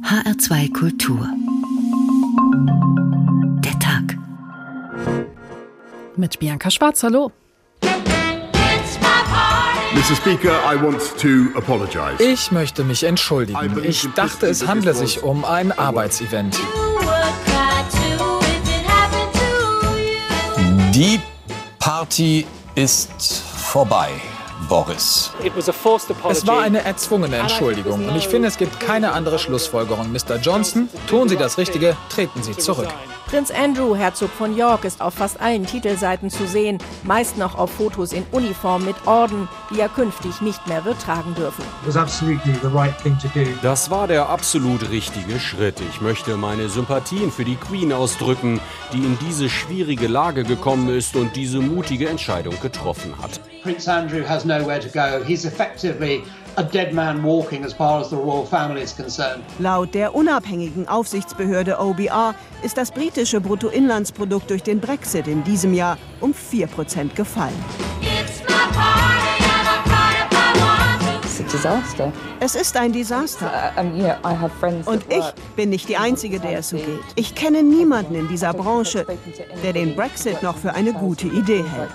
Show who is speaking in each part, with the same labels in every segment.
Speaker 1: HR2 Kultur. Der Tag.
Speaker 2: Mit Bianca Schwarz, hallo.
Speaker 3: Mr. Speaker, I want to apologize.
Speaker 2: Ich möchte mich entschuldigen. Ich dachte, es handle sich um ein Arbeitsevent.
Speaker 4: Die Party ist vorbei. Boris.
Speaker 2: Es war eine erzwungene Entschuldigung und ich finde, es gibt keine andere Schlussfolgerung. Mr. Johnson, tun Sie das Richtige, treten Sie zurück.
Speaker 5: Prinz Andrew, Herzog von York, ist auf fast allen Titelseiten zu sehen, meist noch auf Fotos in Uniform mit Orden, die er künftig nicht mehr wird tragen dürfen.
Speaker 6: Das war der absolut richtige Schritt. Ich möchte meine Sympathien für die Queen ausdrücken, die in diese schwierige Lage gekommen ist und diese mutige Entscheidung getroffen hat.
Speaker 7: Prince Andrew has nowhere to go. He's effectively a dead man walking as far as the royal family is concerned.
Speaker 8: Laut der unabhängigen Aufsichtsbehörde OBR ist das britische Bruttoinlandsprodukt durch den Brexit in diesem Jahr um 4% gefallen. Es ist ein Desaster. Und ich bin nicht die Einzige, der es so geht. Ich kenne niemanden in dieser Branche, der den Brexit noch für eine gute Idee hält.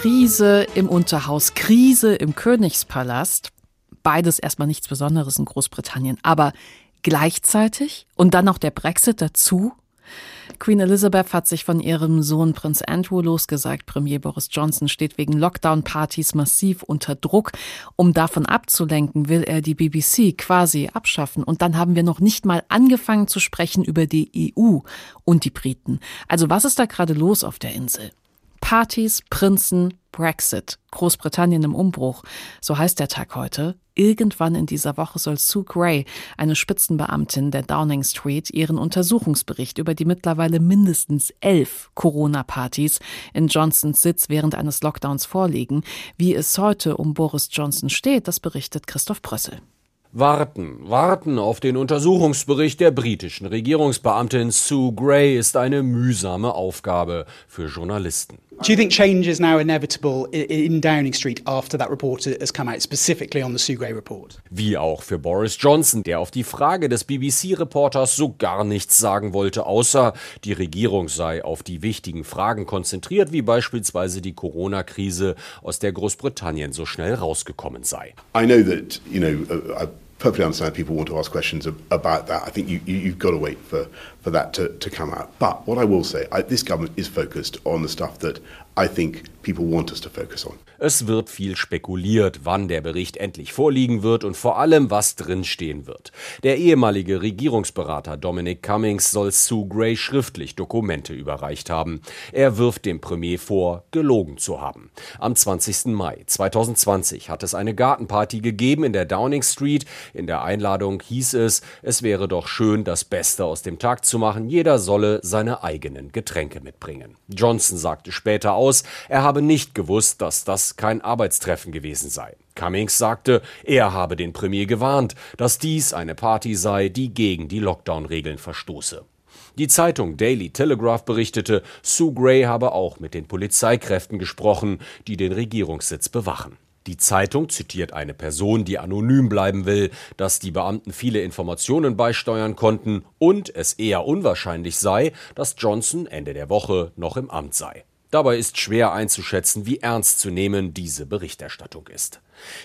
Speaker 2: Krise im Unterhaus, Krise im Königspalast. Beides erstmal nichts Besonderes in Großbritannien. Aber gleichzeitig und dann noch der Brexit dazu. Queen Elizabeth hat sich von ihrem Sohn Prinz Andrew losgesagt. Premier Boris Johnson steht wegen Lockdown-Partys massiv unter Druck. Um davon abzulenken, will er die BBC quasi abschaffen. Und dann haben wir noch nicht mal angefangen zu sprechen über die EU und die Briten. Also was ist da gerade los auf der Insel? Partys, Prinzen, Brexit, Großbritannien im Umbruch, so heißt der Tag heute. Irgendwann in dieser Woche soll Sue Gray, eine Spitzenbeamtin der Downing Street, ihren Untersuchungsbericht über die mittlerweile mindestens elf Corona-Partys in Johnsons Sitz während eines Lockdowns vorlegen. Wie es heute um Boris Johnson steht, das berichtet Christoph Brössel.
Speaker 6: Warten, warten auf den Untersuchungsbericht der britischen Regierungsbeamtin Sue Gray ist eine mühsame Aufgabe für Journalisten.
Speaker 9: Do you think change is now inevitable in Downing Street after that report has come out, specifically on the Sue Gray report?
Speaker 6: Wie auch für Boris Johnson, der auf die Frage des BBC-Reporters so gar nichts sagen wollte, außer die Regierung sei auf die wichtigen Fragen konzentriert, wie beispielsweise die Corona-Krise, aus der Großbritannien so schnell rausgekommen sei.
Speaker 3: I know that, you know, uh, perfectly understand people want to ask questions about that. I think you, you, have got to wait for, for that to, to come out. But what I will say, I, this government is focused on the stuff that I think
Speaker 6: Es wird viel spekuliert, wann der Bericht endlich vorliegen wird und vor allem, was drinstehen wird. Der ehemalige Regierungsberater Dominic Cummings soll Sue Gray schriftlich Dokumente überreicht haben. Er wirft dem Premier vor, gelogen zu haben. Am 20. Mai 2020 hat es eine Gartenparty gegeben in der Downing Street. In der Einladung hieß es, es wäre doch schön, das Beste aus dem Tag zu machen. Jeder solle seine eigenen Getränke mitbringen. Johnson sagte später aus, er habe nicht gewusst, dass das kein Arbeitstreffen gewesen sei. Cummings sagte, er habe den Premier gewarnt, dass dies eine Party sei, die gegen die Lockdown-Regeln verstoße. Die Zeitung Daily Telegraph berichtete, Sue Gray habe auch mit den Polizeikräften gesprochen, die den Regierungssitz bewachen. Die Zeitung zitiert eine Person, die anonym bleiben will, dass die Beamten viele Informationen beisteuern konnten und es eher unwahrscheinlich sei, dass Johnson Ende der Woche noch im Amt sei. Dabei ist schwer einzuschätzen, wie ernst zu nehmen diese Berichterstattung ist.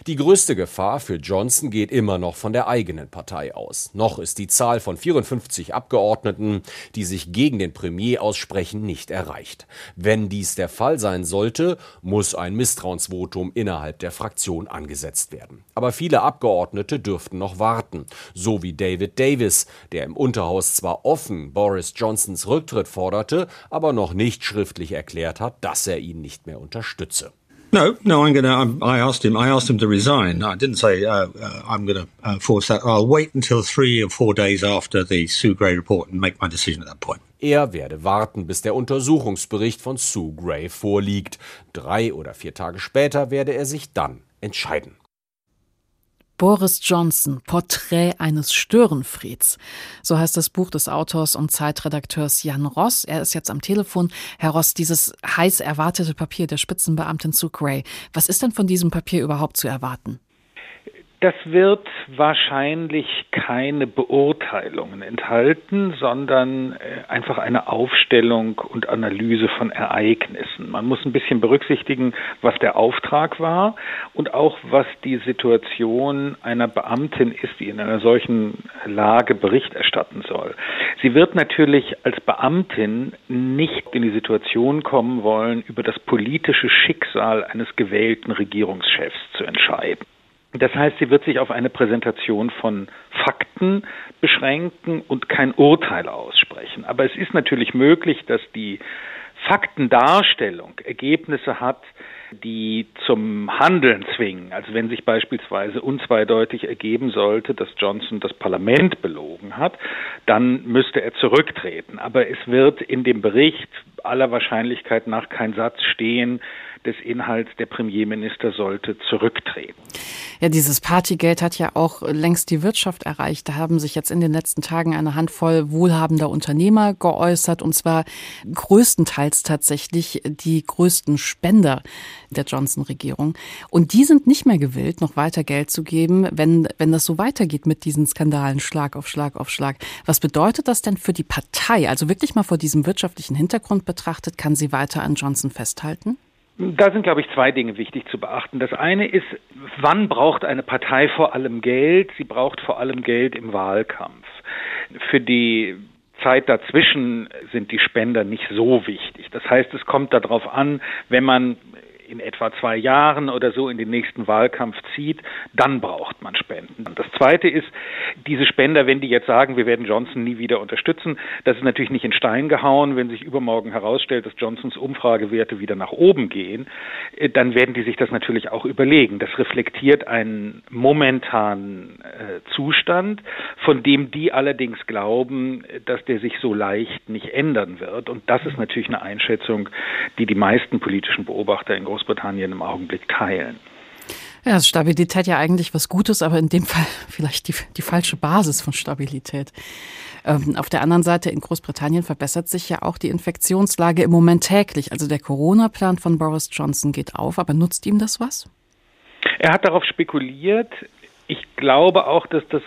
Speaker 6: Die größte Gefahr für Johnson geht immer noch von der eigenen Partei aus. Noch ist die Zahl von 54 Abgeordneten, die sich gegen den Premier aussprechen, nicht erreicht. Wenn dies der Fall sein sollte, muss ein Misstrauensvotum innerhalb der Fraktion angesetzt werden. Aber viele Abgeordnete dürften noch warten, so wie David Davis, der im Unterhaus zwar offen Boris Johnsons Rücktritt forderte, aber noch nicht schriftlich erklärt hat, dass er ihn nicht mehr unterstütze.
Speaker 10: No, no, I'm going to. I asked him. I asked him to resign. I didn't say uh, uh, I'm going to uh, force that. I'll wait until three or four days after the Sue Gray report and make my decision at that point.
Speaker 6: Er werde warten, bis der Untersuchungsbericht von Sue Gray vorliegt. Drei oder vier Tage später werde er sich dann entscheiden.
Speaker 2: Boris Johnson, Porträt eines Störenfrieds. So heißt das Buch des Autors und Zeitredakteurs Jan Ross. Er ist jetzt am Telefon. Herr Ross, dieses heiß erwartete Papier der Spitzenbeamtin Sue Gray. Was ist denn von diesem Papier überhaupt zu erwarten?
Speaker 11: Das wird wahrscheinlich keine Beurteilungen enthalten, sondern äh, einfach eine Aufstellung und Analyse von Ereignissen. Man muss ein bisschen berücksichtigen, was der Auftrag war und auch was die Situation einer Beamtin ist, die in einer solchen Lage Bericht erstatten soll. Sie wird natürlich als Beamtin nicht in die Situation kommen wollen, über das politische Schicksal eines gewählten Regierungschefs zu entscheiden. Das heißt, sie wird sich auf eine Präsentation von Fakten beschränken und kein Urteil aussprechen. Aber es ist natürlich möglich, dass die Faktendarstellung Ergebnisse hat, die zum Handeln zwingen. Also wenn sich beispielsweise unzweideutig ergeben sollte, dass Johnson das Parlament belogen hat, dann müsste er zurücktreten. Aber es wird in dem Bericht aller Wahrscheinlichkeit nach kein Satz stehen, des Inhalts, der Premierminister sollte zurücktreten.
Speaker 2: Ja, dieses Partygeld hat ja auch längst die Wirtschaft erreicht. Da haben sich jetzt in den letzten Tagen eine Handvoll wohlhabender Unternehmer geäußert und zwar größtenteils tatsächlich die größten Spender der Johnson-Regierung. Und die sind nicht mehr gewillt, noch weiter Geld zu geben, wenn, wenn das so weitergeht mit diesen Skandalen Schlag auf Schlag auf Schlag. Was bedeutet das denn für die Partei? Also wirklich mal vor diesem wirtschaftlichen Hintergrund betrachtet, kann sie weiter an Johnson festhalten?
Speaker 11: Da sind, glaube ich, zwei Dinge wichtig zu beachten. Das eine ist, wann braucht eine Partei vor allem Geld? Sie braucht vor allem Geld im Wahlkampf. Für die Zeit dazwischen sind die Spender nicht so wichtig. Das heißt, es kommt darauf an, wenn man in etwa zwei Jahren oder so in den nächsten Wahlkampf zieht, dann braucht man Spenden. Das Zweite ist, diese Spender, wenn die jetzt sagen, wir werden Johnson nie wieder unterstützen, das ist natürlich nicht in Stein gehauen. Wenn sich übermorgen herausstellt, dass Johnsons Umfragewerte wieder nach oben gehen, äh, dann werden die sich das natürlich auch überlegen. Das reflektiert einen momentanen äh, Zustand, von dem die allerdings glauben, dass der sich so leicht nicht ändern wird. Und das ist natürlich eine Einschätzung, die die meisten politischen Beobachter in Großbritannien im Augenblick teilen.
Speaker 2: Ja, ist Stabilität ja eigentlich was Gutes, aber in dem Fall vielleicht die, die falsche Basis von Stabilität. Ähm, auf der anderen Seite in Großbritannien verbessert sich ja auch die Infektionslage im Moment täglich. Also der Corona-Plan von Boris Johnson geht auf, aber nutzt ihm das was?
Speaker 11: Er hat darauf spekuliert. Ich glaube auch, dass das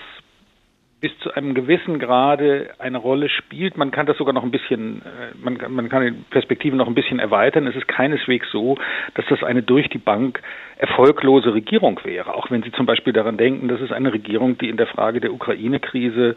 Speaker 11: bis zu einem gewissen Grade eine Rolle spielt. Man kann das sogar noch ein bisschen, äh, man kann, man kann die Perspektive noch ein bisschen erweitern. Es ist keineswegs so, dass das eine durch die Bank erfolglose Regierung wäre. Auch wenn Sie zum Beispiel daran denken, das ist eine Regierung, die in der Frage der Ukraine-Krise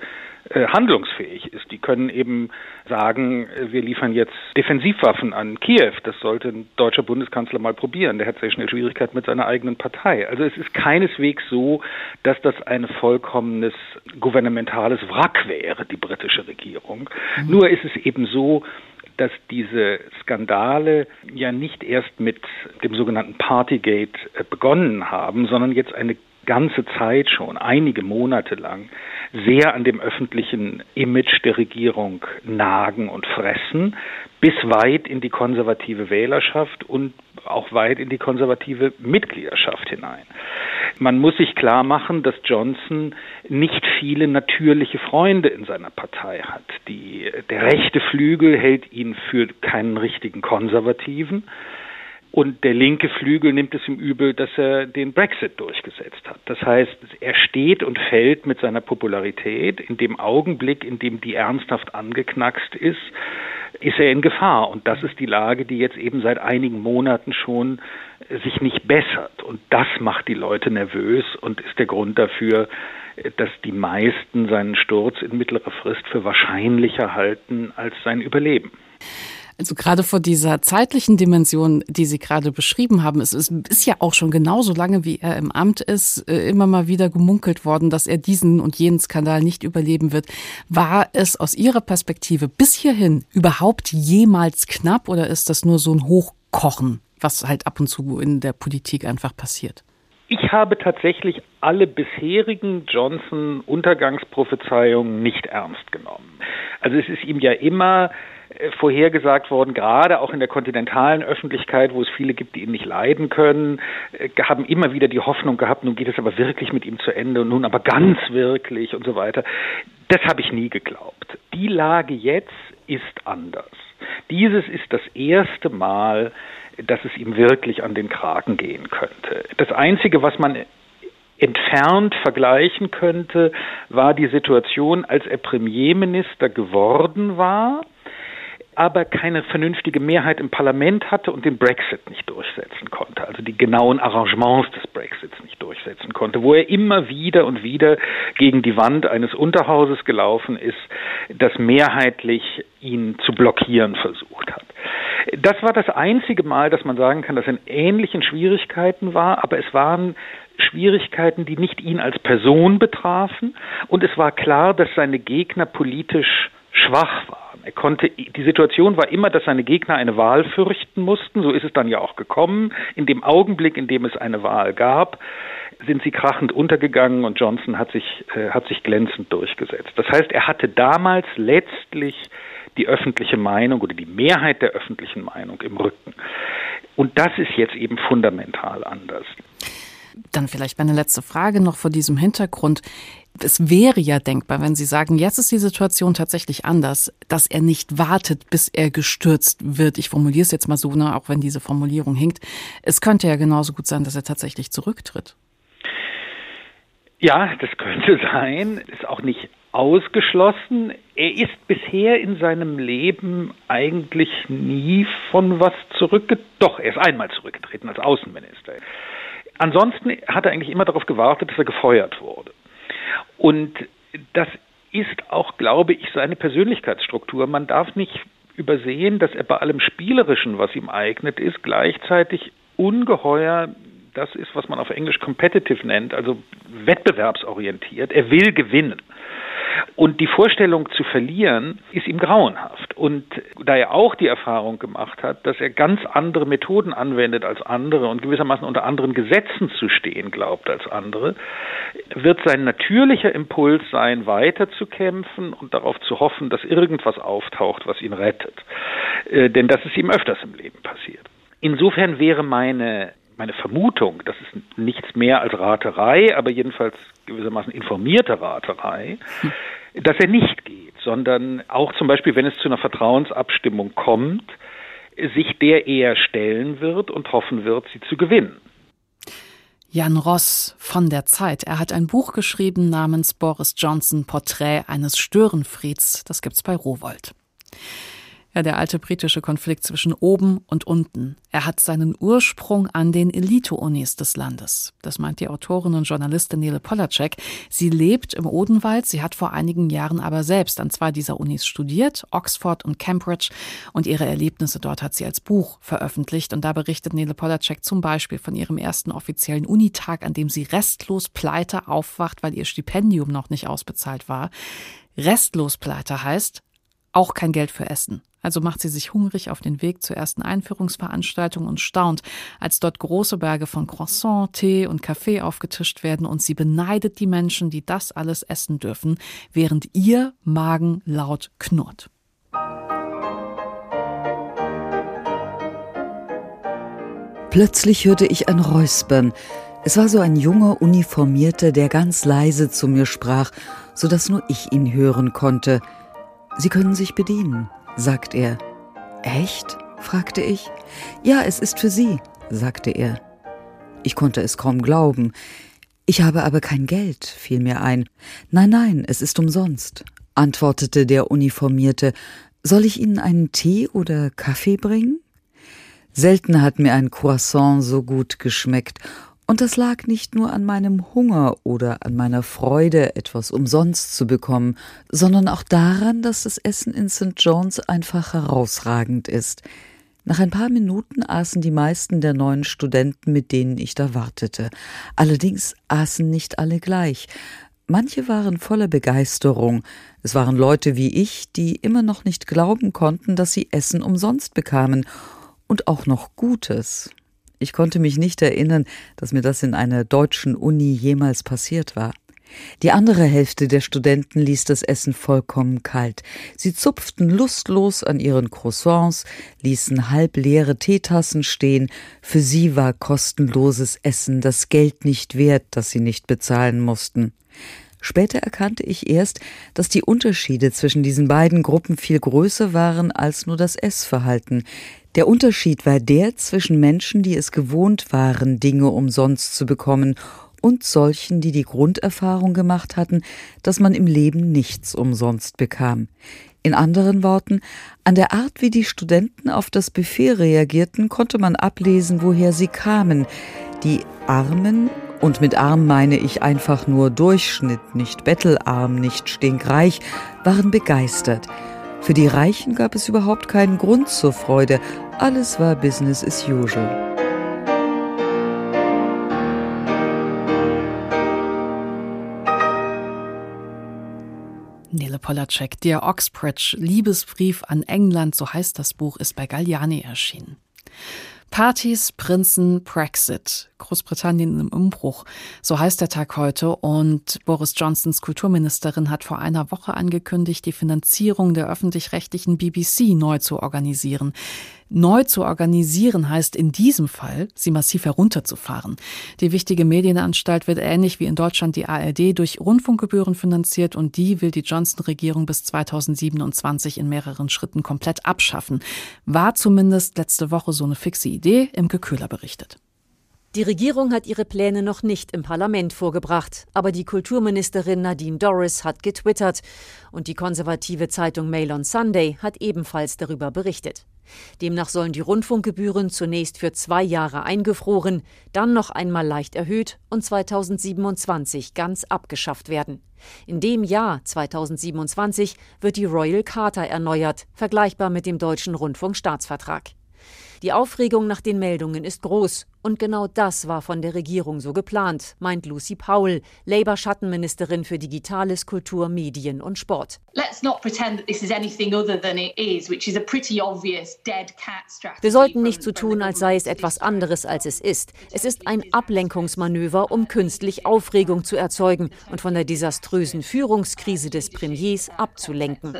Speaker 11: handlungsfähig ist. Die können eben sagen, äh, wir liefern jetzt Defensivwaffen an Kiew. Das sollte ein deutscher Bundeskanzler mal probieren. Der hat sehr schnell Schwierigkeiten mit seiner eigenen Partei. Also es ist keineswegs so, dass das ein vollkommenes gouvernementales Wrack wäre, die britische Regierung. Mhm. Nur ist es eben so, dass diese Skandale ja nicht erst mit dem sogenannten Partygate äh, begonnen haben, sondern jetzt eine ganze Zeit schon, einige Monate lang, sehr an dem öffentlichen Image der Regierung nagen und fressen, bis weit in die konservative Wählerschaft und auch weit in die konservative Mitgliedschaft hinein. Man muss sich klar machen, dass Johnson nicht viele natürliche Freunde in seiner Partei hat. Die, der rechte Flügel hält ihn für keinen richtigen Konservativen. Und der linke Flügel nimmt es ihm übel, dass er den Brexit durchgesetzt hat. Das heißt, er steht und fällt mit seiner Popularität. In dem Augenblick, in dem die ernsthaft angeknackst ist, ist er in Gefahr. Und das ist die Lage, die jetzt eben seit einigen Monaten schon sich nicht bessert. Und das macht die Leute nervös und ist der Grund dafür, dass die meisten seinen Sturz in mittlerer Frist für wahrscheinlicher halten als sein Überleben.
Speaker 2: Also gerade vor dieser zeitlichen Dimension, die Sie gerade beschrieben haben, es ist, ist, ja auch schon genauso lange, wie er im Amt ist, äh, immer mal wieder gemunkelt worden, dass er diesen und jenen Skandal nicht überleben wird. War es aus Ihrer Perspektive bis hierhin überhaupt jemals knapp oder ist das nur so ein Hochkochen, was halt ab und zu in der Politik einfach passiert?
Speaker 11: Ich habe tatsächlich alle bisherigen Johnson-Untergangsprophezeiungen nicht ernst genommen. Also es ist ihm ja immer vorhergesagt worden, gerade auch in der kontinentalen Öffentlichkeit, wo es viele gibt, die ihn nicht leiden können, äh, haben immer wieder die Hoffnung gehabt, nun geht es aber wirklich mit ihm zu Ende und nun aber ganz wirklich und so weiter. Das habe ich nie geglaubt. Die Lage jetzt ist anders. Dieses ist das erste Mal, dass es ihm wirklich an den Kragen gehen könnte. Das Einzige, was man entfernt vergleichen könnte, war die Situation, als er Premierminister geworden war aber keine vernünftige Mehrheit im Parlament hatte und den Brexit nicht durchsetzen konnte, also die genauen Arrangements des Brexits nicht durchsetzen konnte, wo er immer wieder und wieder gegen die Wand eines Unterhauses gelaufen ist, das mehrheitlich ihn zu blockieren versucht hat. Das war das einzige Mal, dass man sagen kann, dass er in ähnlichen Schwierigkeiten war, aber es waren Schwierigkeiten, die nicht ihn als Person betrafen und es war klar, dass seine Gegner politisch schwach waren. Er konnte, die Situation war immer, dass seine Gegner eine Wahl fürchten mussten. So ist es dann ja auch gekommen. In dem Augenblick, in dem es eine Wahl gab, sind sie krachend untergegangen und Johnson hat sich, äh, hat sich glänzend durchgesetzt. Das heißt, er hatte damals letztlich die öffentliche Meinung oder die Mehrheit der öffentlichen Meinung im Rücken. Und das ist jetzt eben fundamental anders.
Speaker 2: Dann vielleicht meine letzte Frage noch vor diesem Hintergrund. Es wäre ja denkbar, wenn Sie sagen, jetzt ist die Situation tatsächlich anders, dass er nicht wartet, bis er gestürzt wird. Ich formuliere es jetzt mal so, ne, auch wenn diese Formulierung hinkt. Es könnte ja genauso gut sein, dass er tatsächlich zurücktritt.
Speaker 11: Ja, das könnte sein. Ist auch nicht ausgeschlossen. Er ist bisher in seinem Leben eigentlich nie von was zurückgetreten. Doch, er ist einmal zurückgetreten als Außenminister. Ansonsten hat er eigentlich immer darauf gewartet, dass er gefeuert wurde. Und das ist auch, glaube ich, seine Persönlichkeitsstruktur. Man darf nicht übersehen, dass er bei allem Spielerischen, was ihm eignet ist, gleichzeitig ungeheuer das ist, was man auf Englisch competitive nennt, also wettbewerbsorientiert. Er will gewinnen. Und die Vorstellung zu verlieren ist ihm grauenhaft. Und da er auch die Erfahrung gemacht hat, dass er ganz andere Methoden anwendet als andere und gewissermaßen unter anderen Gesetzen zu stehen glaubt als andere, wird sein natürlicher Impuls sein, weiterzukämpfen und darauf zu hoffen, dass irgendwas auftaucht, was ihn rettet. Äh, denn das ist ihm öfters im Leben passiert. Insofern wäre meine meine Vermutung, das ist nichts mehr als Raterei, aber jedenfalls gewissermaßen informierte Raterei, hm. dass er nicht geht, sondern auch zum Beispiel, wenn es zu einer Vertrauensabstimmung kommt, sich der eher stellen wird und hoffen wird, sie zu gewinnen.
Speaker 2: Jan Ross von der Zeit. Er hat ein Buch geschrieben namens Boris Johnson Porträt eines Störenfrieds. Das gibt's bei Rowold. Ja, der alte britische Konflikt zwischen oben und unten. Er hat seinen Ursprung an den Elite-Unis des Landes. Das meint die Autorin und Journalistin Nele Polacek. Sie lebt im Odenwald. Sie hat vor einigen Jahren aber selbst an zwei dieser Unis studiert, Oxford und Cambridge. Und ihre Erlebnisse dort hat sie als Buch veröffentlicht. Und da berichtet Nele Polacek zum Beispiel von ihrem ersten offiziellen Unitag, an dem sie restlos pleite aufwacht, weil ihr Stipendium noch nicht ausbezahlt war. Restlos pleite heißt auch kein Geld für Essen. Also macht sie sich hungrig auf den Weg zur ersten Einführungsveranstaltung und staunt, als dort große Berge von Croissant, Tee und Kaffee aufgetischt werden und sie beneidet die Menschen, die das alles essen dürfen, während ihr Magen laut knurrt.
Speaker 1: Plötzlich hörte ich ein Räuspern. Es war so ein junger Uniformierter, der ganz leise zu mir sprach, so dass nur ich ihn hören konnte. Sie können sich bedienen sagt er. Echt? fragte ich. Ja, es ist für Sie, sagte er. Ich konnte es kaum glauben. Ich habe aber kein Geld, fiel mir ein. Nein, nein, es ist umsonst, antwortete der Uniformierte. Soll ich Ihnen einen Tee oder Kaffee bringen? Selten hat mir ein Croissant so gut geschmeckt, und das lag nicht nur an meinem Hunger oder an meiner Freude, etwas umsonst zu bekommen, sondern auch daran, dass das Essen in St. John's einfach herausragend ist. Nach ein paar Minuten aßen die meisten der neuen Studenten, mit denen ich da wartete. Allerdings aßen nicht alle gleich. Manche waren voller Begeisterung. Es waren Leute wie ich, die immer noch nicht glauben konnten, dass sie Essen umsonst bekamen und auch noch Gutes. Ich konnte mich nicht erinnern, dass mir das in einer deutschen Uni jemals passiert war. Die andere Hälfte der Studenten ließ das Essen vollkommen kalt. Sie zupften lustlos an ihren Croissants, ließen halbleere Teetassen stehen. Für sie war kostenloses Essen das Geld nicht wert, das sie nicht bezahlen mussten. Später erkannte ich erst, dass die Unterschiede zwischen diesen beiden Gruppen viel größer waren als nur das Essverhalten. Der Unterschied war der zwischen Menschen, die es gewohnt waren, Dinge umsonst zu bekommen, und solchen, die die Grunderfahrung gemacht hatten, dass man im Leben nichts umsonst bekam. In anderen Worten, an der Art, wie die Studenten auf das Buffet reagierten, konnte man ablesen, woher sie kamen. Die Armen und mit arm meine ich einfach nur Durchschnitt, nicht bettelarm, nicht stinkreich, waren begeistert. Für die Reichen gab es überhaupt keinen Grund zur Freude. Alles war Business as usual.
Speaker 2: Nele Polacek, der Oxbridge Liebesbrief an England, so heißt das Buch, ist bei Galliani erschienen. Partys, Prinzen, Brexit. Großbritannien im Umbruch. So heißt der Tag heute. Und Boris Johnsons Kulturministerin hat vor einer Woche angekündigt, die Finanzierung der öffentlich-rechtlichen BBC neu zu organisieren. Neu zu organisieren heißt in diesem Fall, sie massiv herunterzufahren. Die wichtige Medienanstalt wird ähnlich wie in Deutschland die ARD durch Rundfunkgebühren finanziert und die will die Johnson-Regierung bis 2027 in mehreren Schritten komplett abschaffen. War zumindest letzte Woche so eine fixe Idee, im Köhler berichtet.
Speaker 12: Die Regierung hat ihre Pläne noch nicht im Parlament vorgebracht, aber die Kulturministerin Nadine Dorris hat getwittert und die konservative Zeitung Mail on Sunday hat ebenfalls darüber berichtet. Demnach sollen die Rundfunkgebühren zunächst für zwei Jahre eingefroren, dann noch einmal leicht erhöht und 2027 ganz abgeschafft werden. In dem Jahr 2027 wird die Royal Charter erneuert, vergleichbar mit dem deutschen Rundfunkstaatsvertrag. Die Aufregung nach den Meldungen ist groß und genau das war von der Regierung so geplant, meint Lucy Powell, Labour-Schattenministerin für Digitales, Kultur, Medien und Sport. Wir sollten nicht so tun, als sei es etwas anderes, als es ist. Es ist ein Ablenkungsmanöver, um künstlich Aufregung zu erzeugen und von der desaströsen Führungskrise des Premiers abzulenken.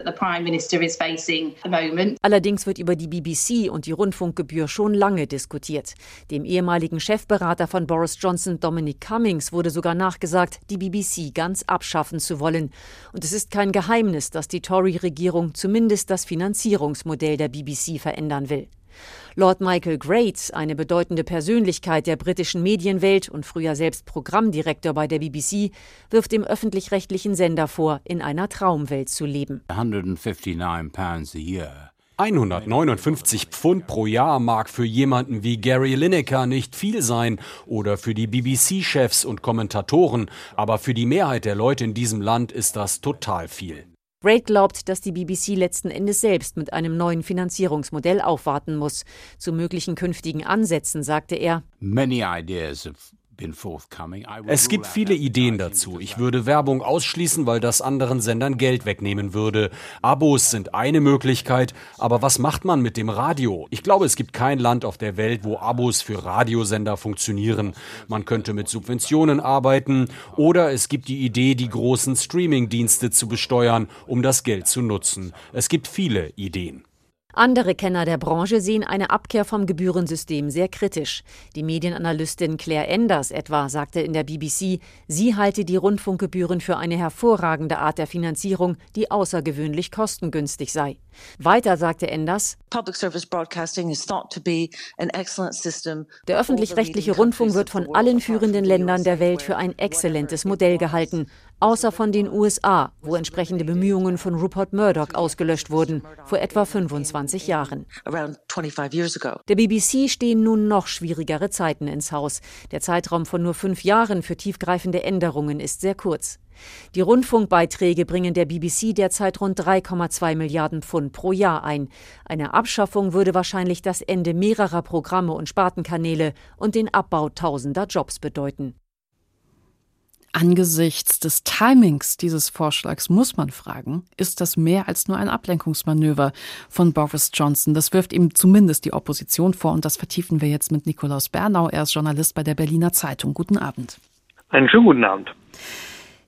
Speaker 12: Allerdings wird über die BBC und die Rundfunkgebühr schon lange diskutiert. Dem ehemaligen ehemaligen Chefberater von Boris Johnson, Dominic Cummings, wurde sogar nachgesagt, die BBC ganz abschaffen zu wollen. Und es ist kein Geheimnis, dass die Tory-Regierung zumindest das Finanzierungsmodell der BBC verändern will. Lord Michael Great, eine bedeutende Persönlichkeit der britischen Medienwelt und früher selbst Programmdirektor bei der BBC, wirft dem öffentlich-rechtlichen Sender vor, in einer Traumwelt zu leben.
Speaker 6: 159 pounds a year 159 Pfund pro Jahr mag für jemanden wie Gary Lineker nicht viel sein oder für die BBC-Chefs und Kommentatoren, aber für die Mehrheit der Leute in diesem Land ist das total viel.
Speaker 12: Braid glaubt, dass die BBC letzten Endes selbst mit einem neuen Finanzierungsmodell aufwarten muss. Zu möglichen künftigen Ansätzen sagte er:
Speaker 6: Many ideas of es gibt viele Ideen dazu. Ich würde Werbung ausschließen, weil das anderen Sendern Geld wegnehmen würde. Abos sind eine Möglichkeit, aber was macht man mit dem Radio? Ich glaube, es gibt kein Land auf der Welt, wo Abos für Radiosender funktionieren. Man könnte mit Subventionen arbeiten oder es gibt die Idee, die großen Streaming-Dienste zu besteuern, um das Geld zu nutzen. Es gibt viele Ideen.
Speaker 12: Andere Kenner der Branche sehen eine Abkehr vom Gebührensystem sehr kritisch. Die Medienanalystin Claire Enders etwa sagte in der BBC, sie halte die Rundfunkgebühren für eine hervorragende Art der Finanzierung, die außergewöhnlich kostengünstig sei. Weiter sagte Enders, der öffentlich-rechtliche Rundfunk wird von allen führenden Ländern der Welt für ein exzellentes Modell gehalten, außer von den USA, wo entsprechende Bemühungen von Rupert Murdoch ausgelöscht wurden, vor etwa 25 Jahren. Der BBC stehen nun noch schwierigere Zeiten ins Haus. Der Zeitraum von nur fünf Jahren für tiefgreifende Änderungen ist sehr kurz. Die Rundfunkbeiträge bringen der BBC derzeit rund 3,2 Milliarden Pfund pro Jahr ein. Eine Abschaffung würde wahrscheinlich das Ende mehrerer Programme und Spartenkanäle und den Abbau tausender Jobs bedeuten.
Speaker 2: Angesichts des Timings dieses Vorschlags muss man fragen, ist das mehr als nur ein Ablenkungsmanöver von Boris Johnson? Das wirft ihm zumindest die Opposition vor und das vertiefen wir jetzt mit Nikolaus Bernau. Er ist Journalist bei der Berliner Zeitung. Guten Abend.
Speaker 11: Einen schönen guten Abend.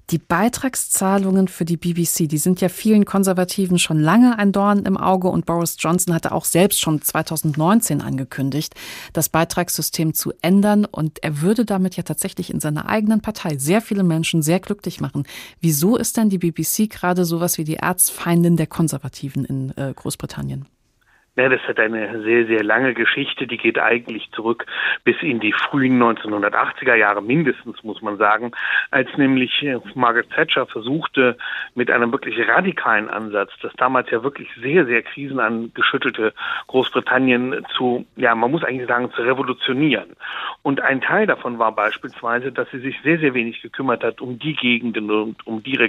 Speaker 2: Die Beitragszahlungen für die BBC, die sind ja vielen Konservativen schon lange ein Dorn im Auge und Boris Johnson hatte auch selbst schon 2019 angekündigt, das Beitragssystem zu ändern und er würde damit ja tatsächlich in seiner eigenen Partei sehr viele Menschen sehr glücklich machen. Wieso ist denn die BBC gerade sowas wie die Erzfeindin der Konservativen in äh, Großbritannien?
Speaker 13: Ja, das hat eine sehr, sehr lange Geschichte. Die geht eigentlich zurück bis in die frühen 1980er Jahre mindestens, muss man sagen, als nämlich äh, Margaret Thatcher versuchte, mit einem wirklich radikalen Ansatz, das damals ja wirklich sehr, sehr krisenangeschüttelte Großbritannien zu, ja, man muss eigentlich sagen, zu revolutionieren. Und ein Teil davon war beispielsweise, dass sie sich sehr, sehr wenig gekümmert hat um die Gegenden und um die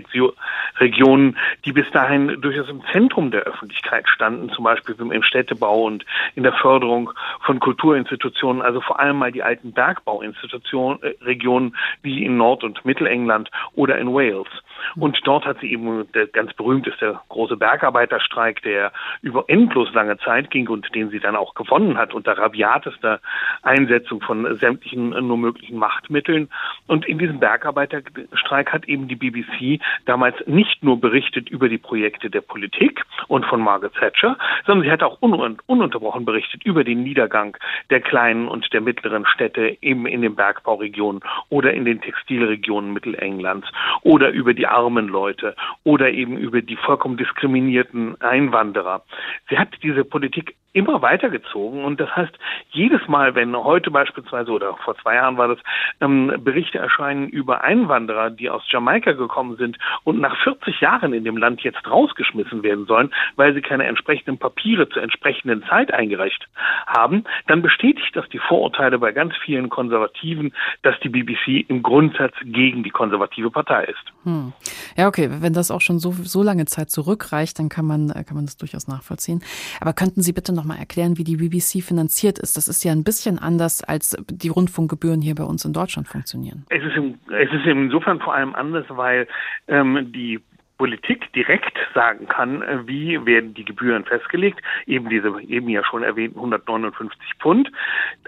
Speaker 13: Regionen, die bis dahin durchaus im Zentrum der Öffentlichkeit standen, zum Beispiel im Städtebau und in der Förderung von Kulturinstitutionen, also vor allem mal die alten Bergbauinstitutionen, äh, Regionen wie in Nord- und Mittelengland oder in Wales. Und dort hat sie eben, der ganz berühmt ist der große Bergarbeiterstreik, der über endlos lange Zeit ging und den sie dann auch gewonnen hat unter rabiatester Einsetzung von sämtlichen nur möglichen Machtmitteln. Und in diesem Bergarbeiterstreik hat eben die BBC damals nicht nur berichtet über die Projekte der Politik und von Margaret Thatcher, sondern sie hat auch un ununterbrochen berichtet über den Niedergang der kleinen und der mittleren Städte eben in den Bergbauregionen oder in den Textilregionen Mittelenglands oder über die armen Leute oder eben über die vollkommen diskriminierten Einwanderer. Sie hat diese Politik immer weitergezogen und das heißt, jedes Mal, wenn heute beispielsweise oder vor zwei Jahren war das, ähm, Berichte erscheinen über Einwanderer, die aus Jamaika gekommen sind und nach 40 Jahren in dem Land jetzt rausgeschmissen werden sollen, weil sie keine entsprechenden Papiere zur entsprechenden Zeit eingereicht haben, dann bestätigt das die Vorurteile bei ganz vielen Konservativen, dass die BBC im Grundsatz gegen die konservative Partei ist.
Speaker 2: Hm. Ja, okay, wenn das auch schon so, so lange Zeit zurückreicht, dann kann man, kann man das durchaus nachvollziehen. Aber könnten Sie bitte noch mal erklären, wie die BBC finanziert ist? Das ist ja ein bisschen anders, als die Rundfunkgebühren hier bei uns in Deutschland funktionieren.
Speaker 13: Es ist, im, es ist insofern vor allem anders, weil ähm, die Politik direkt sagen kann, äh, wie werden die Gebühren festgelegt, eben diese eben ja schon erwähnten 159 Pfund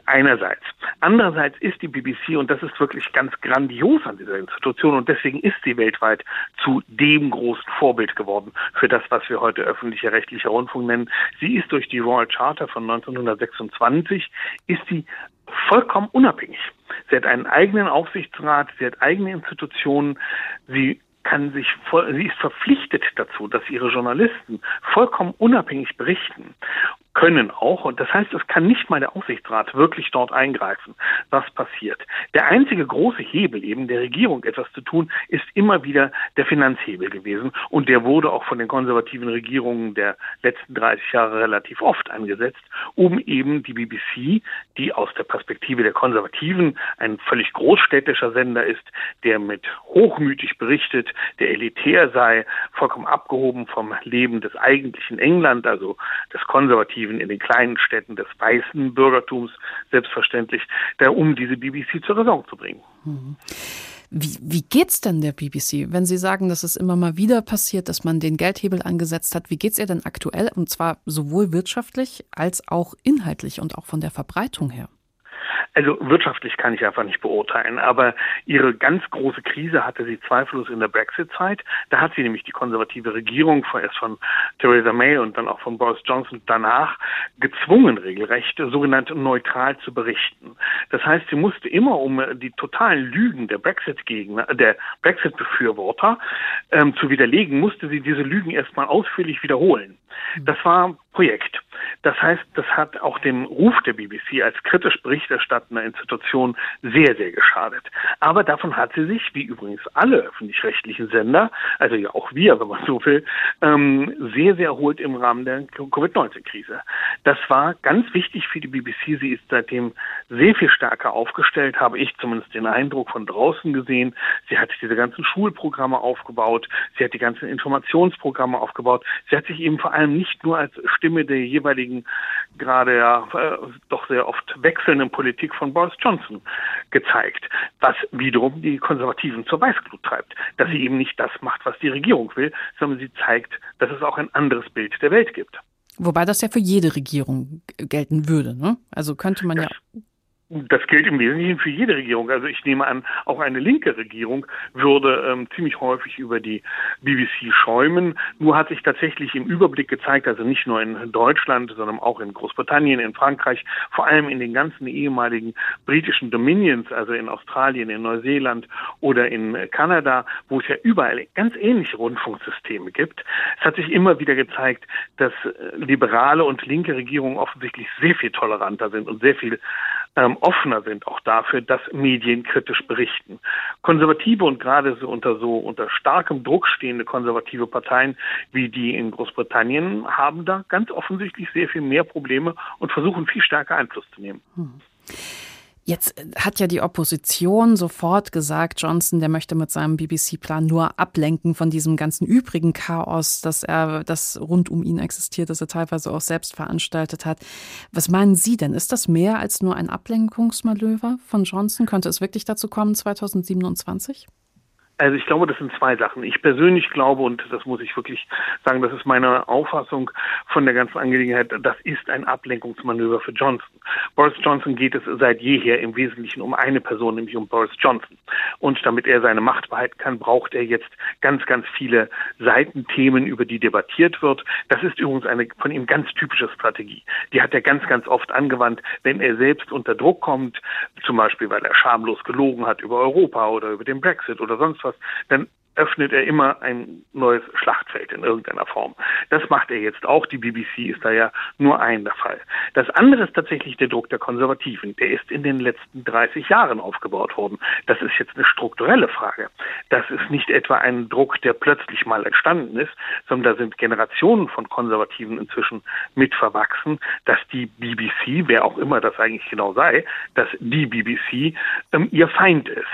Speaker 13: einerseits. Andererseits ist die BBC, und das ist wirklich ganz grandios an dieser Institution, und deswegen ist sie weltweit zu dem großen Vorbild geworden für das, was wir heute öffentlicher rechtlicher Rundfunk nennen. Sie ist durch die Royal Charter von 1926, ist sie vollkommen unabhängig. Sie hat einen eigenen Aufsichtsrat, sie hat eigene Institutionen, sie kann sich, sie ist verpflichtet dazu, dass ihre Journalisten vollkommen unabhängig berichten können auch. Und das heißt, es kann nicht mal der Aufsichtsrat wirklich dort eingreifen, was passiert. Der einzige große Hebel eben der Regierung etwas zu tun, ist immer wieder der Finanzhebel gewesen. Und der wurde auch von den konservativen Regierungen der letzten 30 Jahre relativ oft angesetzt, um eben die BBC, die aus der Perspektive der Konservativen ein völlig großstädtischer Sender ist, der mit hochmütig berichtet, der elitär sei, vollkommen abgehoben vom Leben des eigentlichen England, also des konservativen Konservativen in den kleinen Städten des weißen Bürgertums selbstverständlich, da um diese BBC zur Raison zu bringen.
Speaker 2: Mhm. Wie, wie geht's denn der BBC, wenn Sie sagen, dass es immer mal wieder passiert, dass man den Geldhebel angesetzt hat? Wie geht's ihr denn aktuell und zwar sowohl wirtschaftlich als auch inhaltlich und auch von der Verbreitung her?
Speaker 13: Also wirtschaftlich kann ich einfach nicht beurteilen, aber ihre ganz große Krise hatte sie zweifellos in der Brexit-Zeit. Da hat sie nämlich die konservative Regierung, erst von Theresa May und dann auch von Boris Johnson danach gezwungen, regelrecht sogenannt neutral zu berichten. Das heißt, sie musste immer um die totalen Lügen der Brexit-Gegner, der Brexit-Befürworter ähm, zu widerlegen, musste sie diese Lügen erstmal ausführlich wiederholen. Das war Projekt. Das heißt, das hat auch dem Ruf der BBC als kritisch berichterstattender Institution sehr, sehr geschadet. Aber davon hat sie sich, wie übrigens alle öffentlich-rechtlichen Sender, also ja auch wir, wenn man so will, ähm, sehr, sehr erholt im Rahmen der Covid-19-Krise. Das war ganz wichtig für die BBC. Sie ist seitdem sehr viel stärker aufgestellt, habe ich zumindest den Eindruck von draußen gesehen. Sie hat diese ganzen Schulprogramme aufgebaut. Sie hat die ganzen Informationsprogramme aufgebaut. Sie hat sich eben vor allem nicht nur als Stimme der jeweiligen gerade ja äh, doch sehr oft wechselnden Politik von Boris Johnson gezeigt, was wiederum die Konservativen zur Weißglut treibt, dass sie eben nicht das macht, was die Regierung will, sondern sie zeigt, dass es auch ein anderes Bild der Welt gibt.
Speaker 2: Wobei das ja für jede Regierung gelten würde. Ne? Also könnte man
Speaker 13: das,
Speaker 2: ja
Speaker 13: Das gilt im Wesentlichen für jede Regierung. Also ich nehme an, auch eine linke Regierung würde ähm, ziemlich häufig über die BBC schäumen. Nur hat sich tatsächlich im Überblick gezeigt, also nicht nur in Deutschland, sondern auch in Großbritannien, in Frankreich, vor allem in den ganzen ehemaligen britischen Dominions, also in Australien, in Neuseeland oder in Kanada, wo es ja überall ganz ähnliche Rundfunksysteme gibt. Es hat sich immer wieder gezeigt, dass äh, liberale und linke Regierungen offensichtlich sehr viel toleranter sind und sehr viel ähm, offener sind auch dafür, dass Medien kritisch berichten. Konservative und gerade so unter so unter starkem Druck stehende konservative Parteien wie die in Großbritannien haben da ganz offensichtlich sehr viel mehr Probleme und versuchen viel stärker Einfluss zu nehmen. Hm.
Speaker 2: Jetzt hat ja die Opposition sofort gesagt, Johnson, der möchte mit seinem BBC-Plan nur ablenken von diesem ganzen übrigen Chaos, dass er, das rund um ihn existiert, das er teilweise auch selbst veranstaltet hat. Was meinen Sie denn? Ist das mehr als nur ein Ablenkungsmanöver von Johnson? Könnte es wirklich dazu kommen 2027?
Speaker 13: Also ich glaube, das sind zwei Sachen. Ich persönlich glaube, und das muss ich wirklich sagen, das ist meine Auffassung von der ganzen Angelegenheit, das ist ein Ablenkungsmanöver für Johnson. Boris Johnson geht es seit jeher im Wesentlichen um eine Person, nämlich um Boris Johnson. Und damit er seine Macht behalten kann, braucht er jetzt ganz, ganz viele Seitenthemen, über die debattiert wird. Das ist übrigens eine von ihm ganz typische Strategie. Die hat er ganz, ganz oft angewandt, wenn er selbst unter Druck kommt, zum Beispiel, weil er schamlos gelogen hat über Europa oder über den Brexit oder sonst dann öffnet er immer ein neues Schlachtfeld in irgendeiner Form. Das macht er jetzt auch. Die BBC ist da ja nur ein der Fall. Das andere ist tatsächlich der Druck der Konservativen. Der ist in den letzten 30 Jahren aufgebaut worden. Das ist jetzt eine strukturelle Frage. Das ist nicht etwa ein Druck, der plötzlich mal entstanden ist, sondern da sind Generationen von Konservativen inzwischen mit verwachsen, dass die BBC, wer auch immer das eigentlich genau sei, dass die BBC ähm, ihr Feind ist.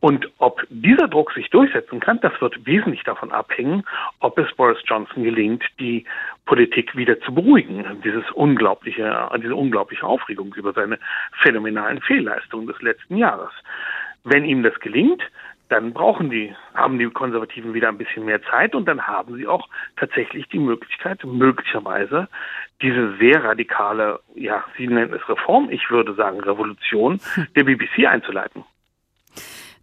Speaker 13: Und ob dieser Druck sich durchsetzen kann, das wird wesentlich davon abhängen, ob es Boris Johnson gelingt, die Politik wieder zu beruhigen. Dieses unglaubliche, diese unglaubliche Aufregung über seine phänomenalen Fehlleistungen des letzten Jahres. Wenn ihm das gelingt, dann brauchen die, haben die Konservativen wieder ein bisschen mehr Zeit und dann haben sie auch tatsächlich die Möglichkeit, möglicherweise diese sehr radikale, ja, Sie nennen es Reform, ich würde sagen Revolution der BBC einzuleiten.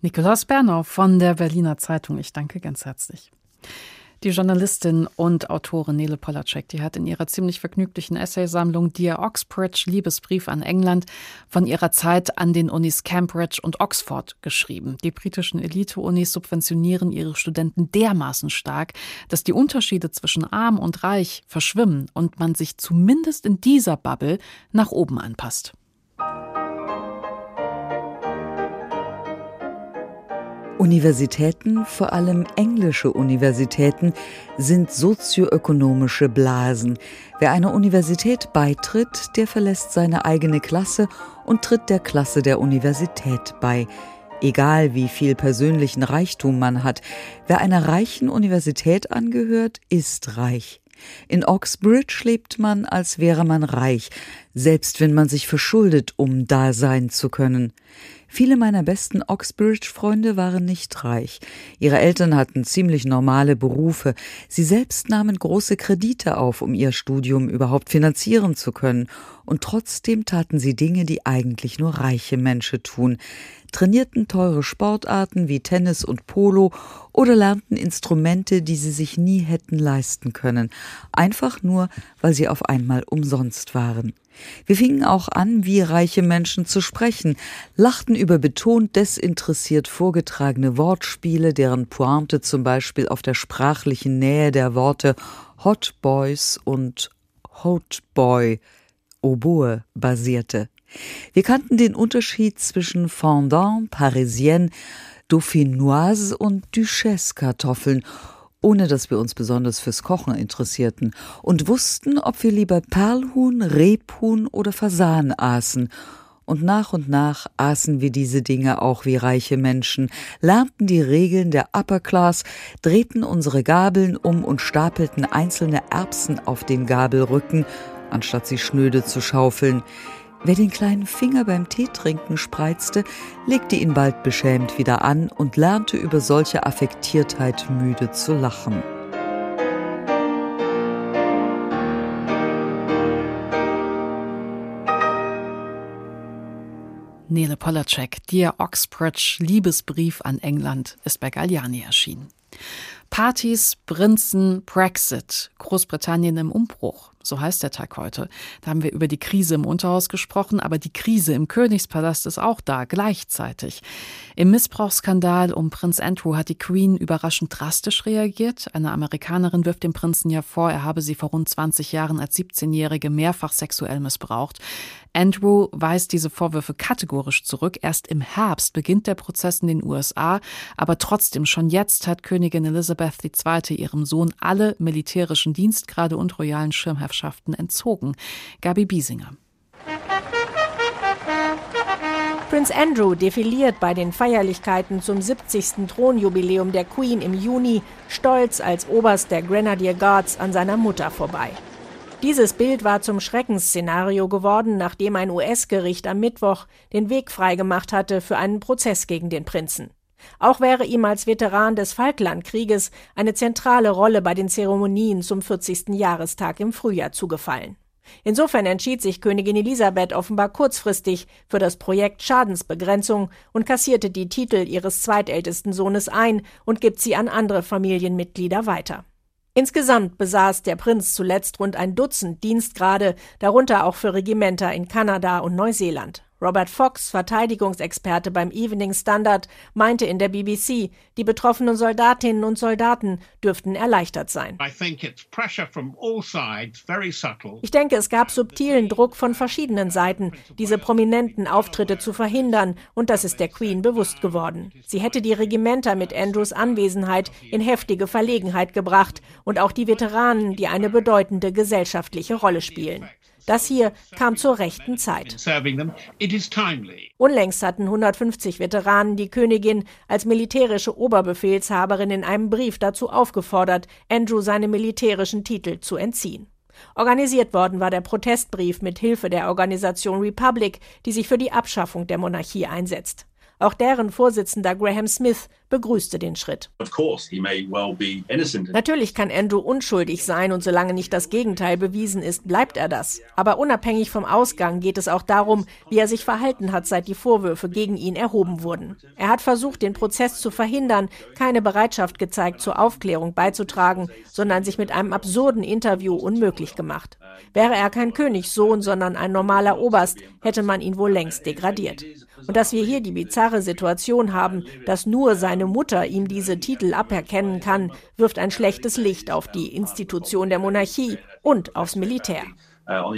Speaker 2: Nikolaus Bernau von der Berliner Zeitung. Ich danke ganz herzlich. Die Journalistin und Autorin Nele Polacek, die hat in ihrer ziemlich vergnüglichen Essaysammlung Dear Oxbridge Liebesbrief an England von ihrer Zeit an den Unis Cambridge und Oxford geschrieben. Die britischen Elite-Unis subventionieren ihre Studenten dermaßen stark, dass die Unterschiede zwischen arm und reich verschwimmen und man sich zumindest in dieser Bubble nach oben anpasst.
Speaker 1: Universitäten, vor allem englische Universitäten, sind sozioökonomische Blasen. Wer einer Universität beitritt, der verlässt seine eigene Klasse und tritt der Klasse der Universität bei. Egal wie viel persönlichen Reichtum man hat, wer einer reichen Universität angehört, ist reich. In Oxbridge lebt man, als wäre man reich, selbst wenn man sich verschuldet, um da sein zu können. Viele meiner besten Oxbridge-Freunde waren nicht reich. Ihre Eltern hatten ziemlich normale Berufe. Sie selbst nahmen große Kredite auf, um ihr Studium überhaupt finanzieren zu können. Und trotzdem taten sie Dinge, die eigentlich nur reiche Menschen tun. Trainierten teure Sportarten wie Tennis und Polo oder lernten Instrumente, die sie sich nie hätten leisten können. Einfach nur, weil sie auf einmal umsonst waren. Wir fingen auch an, wie reiche Menschen zu sprechen, lachten über betont desinteressiert vorgetragene Wortspiele, deren Pointe zum Beispiel auf der sprachlichen Nähe der Worte Hot Boys und Hot Boy Oboe basierte. Wir kannten den Unterschied zwischen Fondant, Parisienne, Dauphinoise und Duchesse-Kartoffeln ohne dass wir uns besonders fürs Kochen interessierten, und wussten, ob wir lieber Perlhuhn, Rebhuhn oder Fasan aßen. Und nach und nach aßen wir diese Dinge auch wie reiche Menschen, lernten die Regeln der Upper Class, drehten unsere Gabeln um und stapelten einzelne Erbsen auf den Gabelrücken, anstatt sie schnöde zu schaufeln. Wer den kleinen Finger beim Teetrinken spreizte, legte ihn bald beschämt wieder an und lernte über solche Affektiertheit müde zu lachen.
Speaker 2: Nele Polacek, Dear Oxbridge, Liebesbrief an England, ist bei Galliani erschienen. Partys, Prinzen, Brexit, Großbritannien im Umbruch. So heißt der Tag heute. Da haben wir über die Krise im Unterhaus gesprochen, aber die Krise im Königspalast ist auch da, gleichzeitig. Im Missbrauchsskandal um Prinz Andrew hat die Queen überraschend drastisch reagiert. Eine Amerikanerin wirft dem Prinzen ja vor, er habe sie vor rund 20 Jahren als 17-Jährige mehrfach sexuell missbraucht. Andrew weist diese Vorwürfe kategorisch zurück. Erst im Herbst beginnt der Prozess in den USA, aber trotzdem schon jetzt hat Königin Elizabeth II. ihrem Sohn alle militärischen Dienstgrade und royalen Schirmherrschaften entzogen. Gabi Biesinger.
Speaker 5: Prince Andrew defiliert bei den Feierlichkeiten zum 70. Thronjubiläum der Queen im Juni stolz als Oberst der Grenadier Guards an seiner Mutter vorbei. Dieses Bild war zum Schreckensszenario geworden, nachdem ein US-Gericht am Mittwoch den Weg freigemacht hatte für einen Prozess gegen den Prinzen. Auch wäre ihm als Veteran des Falklandkrieges eine zentrale Rolle bei den Zeremonien zum 40. Jahrestag im Frühjahr zugefallen. Insofern entschied sich Königin Elisabeth offenbar kurzfristig für das Projekt Schadensbegrenzung und kassierte die Titel ihres zweitältesten Sohnes ein und gibt sie an andere Familienmitglieder weiter. Insgesamt besaß der Prinz zuletzt rund ein Dutzend Dienstgrade, darunter auch für Regimenter in Kanada und Neuseeland. Robert Fox, Verteidigungsexperte beim Evening Standard, meinte in der BBC, die betroffenen Soldatinnen und Soldaten dürften erleichtert sein. Ich denke, es gab subtilen Druck von verschiedenen Seiten, diese prominenten Auftritte zu verhindern, und das ist der Queen bewusst geworden. Sie hätte die Regimenter mit Andrews Anwesenheit in heftige Verlegenheit gebracht und auch die Veteranen, die eine bedeutende gesellschaftliche Rolle spielen. Das hier kam zur rechten Zeit. Unlängst hatten 150 Veteranen die Königin als militärische Oberbefehlshaberin in einem Brief dazu aufgefordert, Andrew seine militärischen Titel zu entziehen. Organisiert worden war der Protestbrief mit Hilfe der Organisation Republic, die sich für die Abschaffung der Monarchie einsetzt. Auch deren Vorsitzender Graham Smith begrüßte den Schritt. Natürlich kann Andrew unschuldig sein und solange nicht das Gegenteil bewiesen ist, bleibt er das. Aber unabhängig vom Ausgang geht es auch darum, wie er sich verhalten hat, seit die Vorwürfe gegen ihn erhoben wurden. Er hat versucht, den Prozess zu verhindern, keine Bereitschaft gezeigt, zur Aufklärung beizutragen, sondern sich mit einem absurden Interview unmöglich gemacht. Wäre er kein Königssohn, sondern ein normaler Oberst, hätte man ihn wohl längst degradiert. Und dass wir hier die bizarre Situation haben, dass nur seine Mutter ihm diese Titel aberkennen kann, wirft ein schlechtes Licht auf die Institution der Monarchie und aufs Militär. Uh,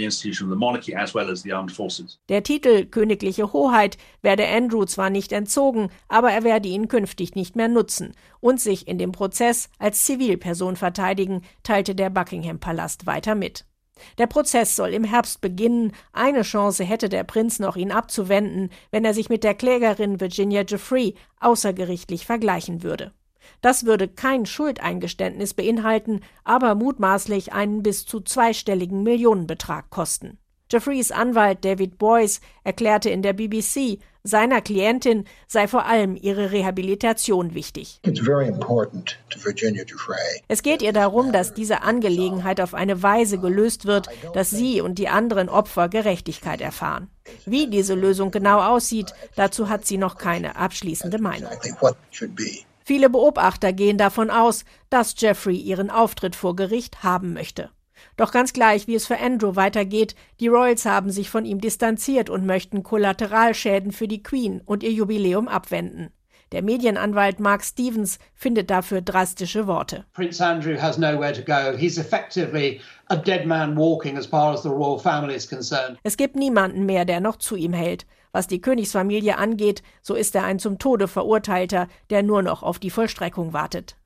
Speaker 5: der Titel Königliche Hoheit werde Andrew zwar nicht entzogen, aber er werde ihn künftig nicht mehr nutzen und sich in dem Prozess als Zivilperson verteidigen, teilte der Buckingham Palast weiter mit. Der Prozess soll im Herbst beginnen. Eine Chance hätte der Prinz noch, ihn abzuwenden, wenn er sich mit der Klägerin Virginia Jeffrey außergerichtlich vergleichen würde. Das würde kein Schuldeingeständnis beinhalten, aber mutmaßlich einen bis zu zweistelligen Millionenbetrag kosten. Jeffreys Anwalt David Boyce erklärte in der BBC, seiner Klientin sei vor allem ihre Rehabilitation wichtig. Es geht ihr darum, dass diese Angelegenheit auf eine Weise gelöst wird, dass sie und die anderen Opfer Gerechtigkeit erfahren. Wie diese Lösung genau aussieht, dazu hat sie noch keine abschließende Meinung. Viele Beobachter gehen davon aus, dass Jeffrey ihren Auftritt vor Gericht haben möchte. Doch ganz gleich, wie es für Andrew weitergeht, die Royals haben sich von ihm distanziert und möchten Kollateralschäden für die Queen und ihr Jubiläum abwenden. Der Medienanwalt Mark Stevens findet dafür drastische Worte. Prince Andrew has nowhere to go. He's effectively a dead man walking as far as the royal family is concerned. Es gibt niemanden mehr, der noch zu ihm hält. Was die Königsfamilie angeht, so ist er ein zum Tode verurteilter, der nur noch auf die Vollstreckung wartet.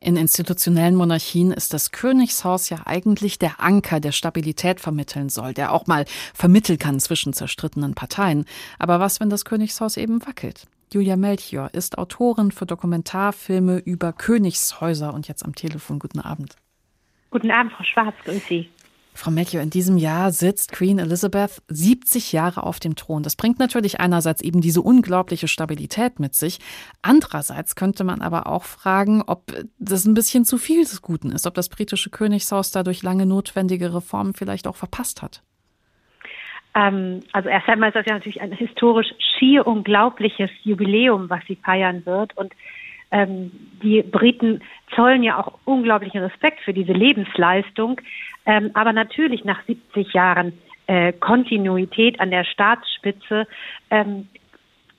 Speaker 2: In institutionellen Monarchien ist das Königshaus ja eigentlich der Anker, der Stabilität vermitteln soll, der auch mal vermitteln kann zwischen zerstrittenen Parteien. Aber was, wenn das Königshaus eben wackelt? Julia Melchior ist Autorin für Dokumentarfilme über Königshäuser und jetzt am Telefon. Guten Abend.
Speaker 14: Guten Abend, Frau Schwarz, grüß Sie.
Speaker 2: Frau Melchior, in diesem Jahr sitzt Queen Elizabeth 70 Jahre auf dem Thron. Das bringt natürlich einerseits eben diese unglaubliche Stabilität mit sich. Andererseits könnte man aber auch fragen, ob das ein bisschen zu viel des Guten ist, ob das britische Königshaus dadurch lange notwendige Reformen vielleicht auch verpasst hat.
Speaker 14: Ähm, also erst einmal ist das ja natürlich ein historisch schier unglaubliches Jubiläum, was sie feiern wird. Und ähm, die Briten zollen ja auch unglaublichen Respekt für diese Lebensleistung. Ähm, aber natürlich nach 70 Jahren äh, Kontinuität an der Staatsspitze ähm,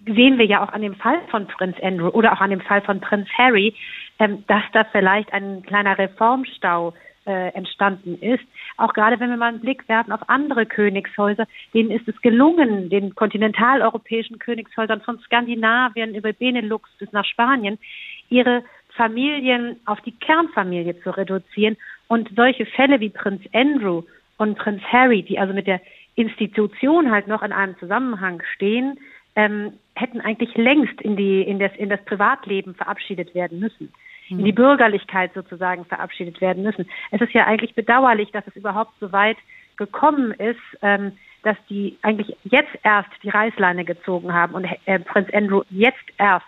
Speaker 14: sehen wir ja auch an dem Fall von Prinz Andrew oder auch an dem Fall von Prinz Harry, ähm, dass da vielleicht ein kleiner Reformstau äh, entstanden ist. Auch gerade wenn wir mal einen Blick werfen auf andere Königshäuser, denen ist es gelungen, den kontinentaleuropäischen Königshäusern von Skandinavien über Benelux bis nach Spanien, ihre Familien auf die Kernfamilie zu reduzieren und solche Fälle wie Prinz Andrew und Prinz Harry, die also mit der Institution halt noch in einem Zusammenhang stehen, ähm, hätten eigentlich längst in, die, in, das, in das Privatleben verabschiedet werden müssen, in die mhm. Bürgerlichkeit sozusagen verabschiedet werden müssen. Es ist ja eigentlich bedauerlich, dass es überhaupt so weit gekommen ist, ähm, dass die eigentlich jetzt erst die Reißleine gezogen haben und äh, Prinz Andrew jetzt erst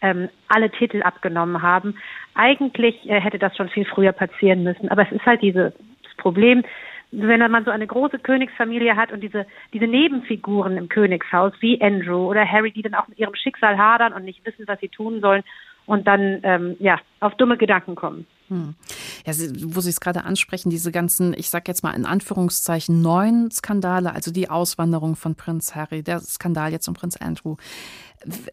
Speaker 14: ähm, alle Titel abgenommen haben. Eigentlich äh, hätte das schon viel früher passieren müssen. Aber es ist halt dieses Problem, wenn man so eine große Königsfamilie hat und diese, diese Nebenfiguren im Königshaus wie Andrew oder Harry, die dann auch mit ihrem Schicksal hadern und nicht wissen, was sie tun sollen und dann ähm, ja auf dumme Gedanken kommen. Hm.
Speaker 2: Ja, wo Sie es gerade ansprechen, diese ganzen, ich sage jetzt mal in Anführungszeichen, neuen Skandale, also die Auswanderung von Prinz Harry, der Skandal jetzt um Prinz Andrew.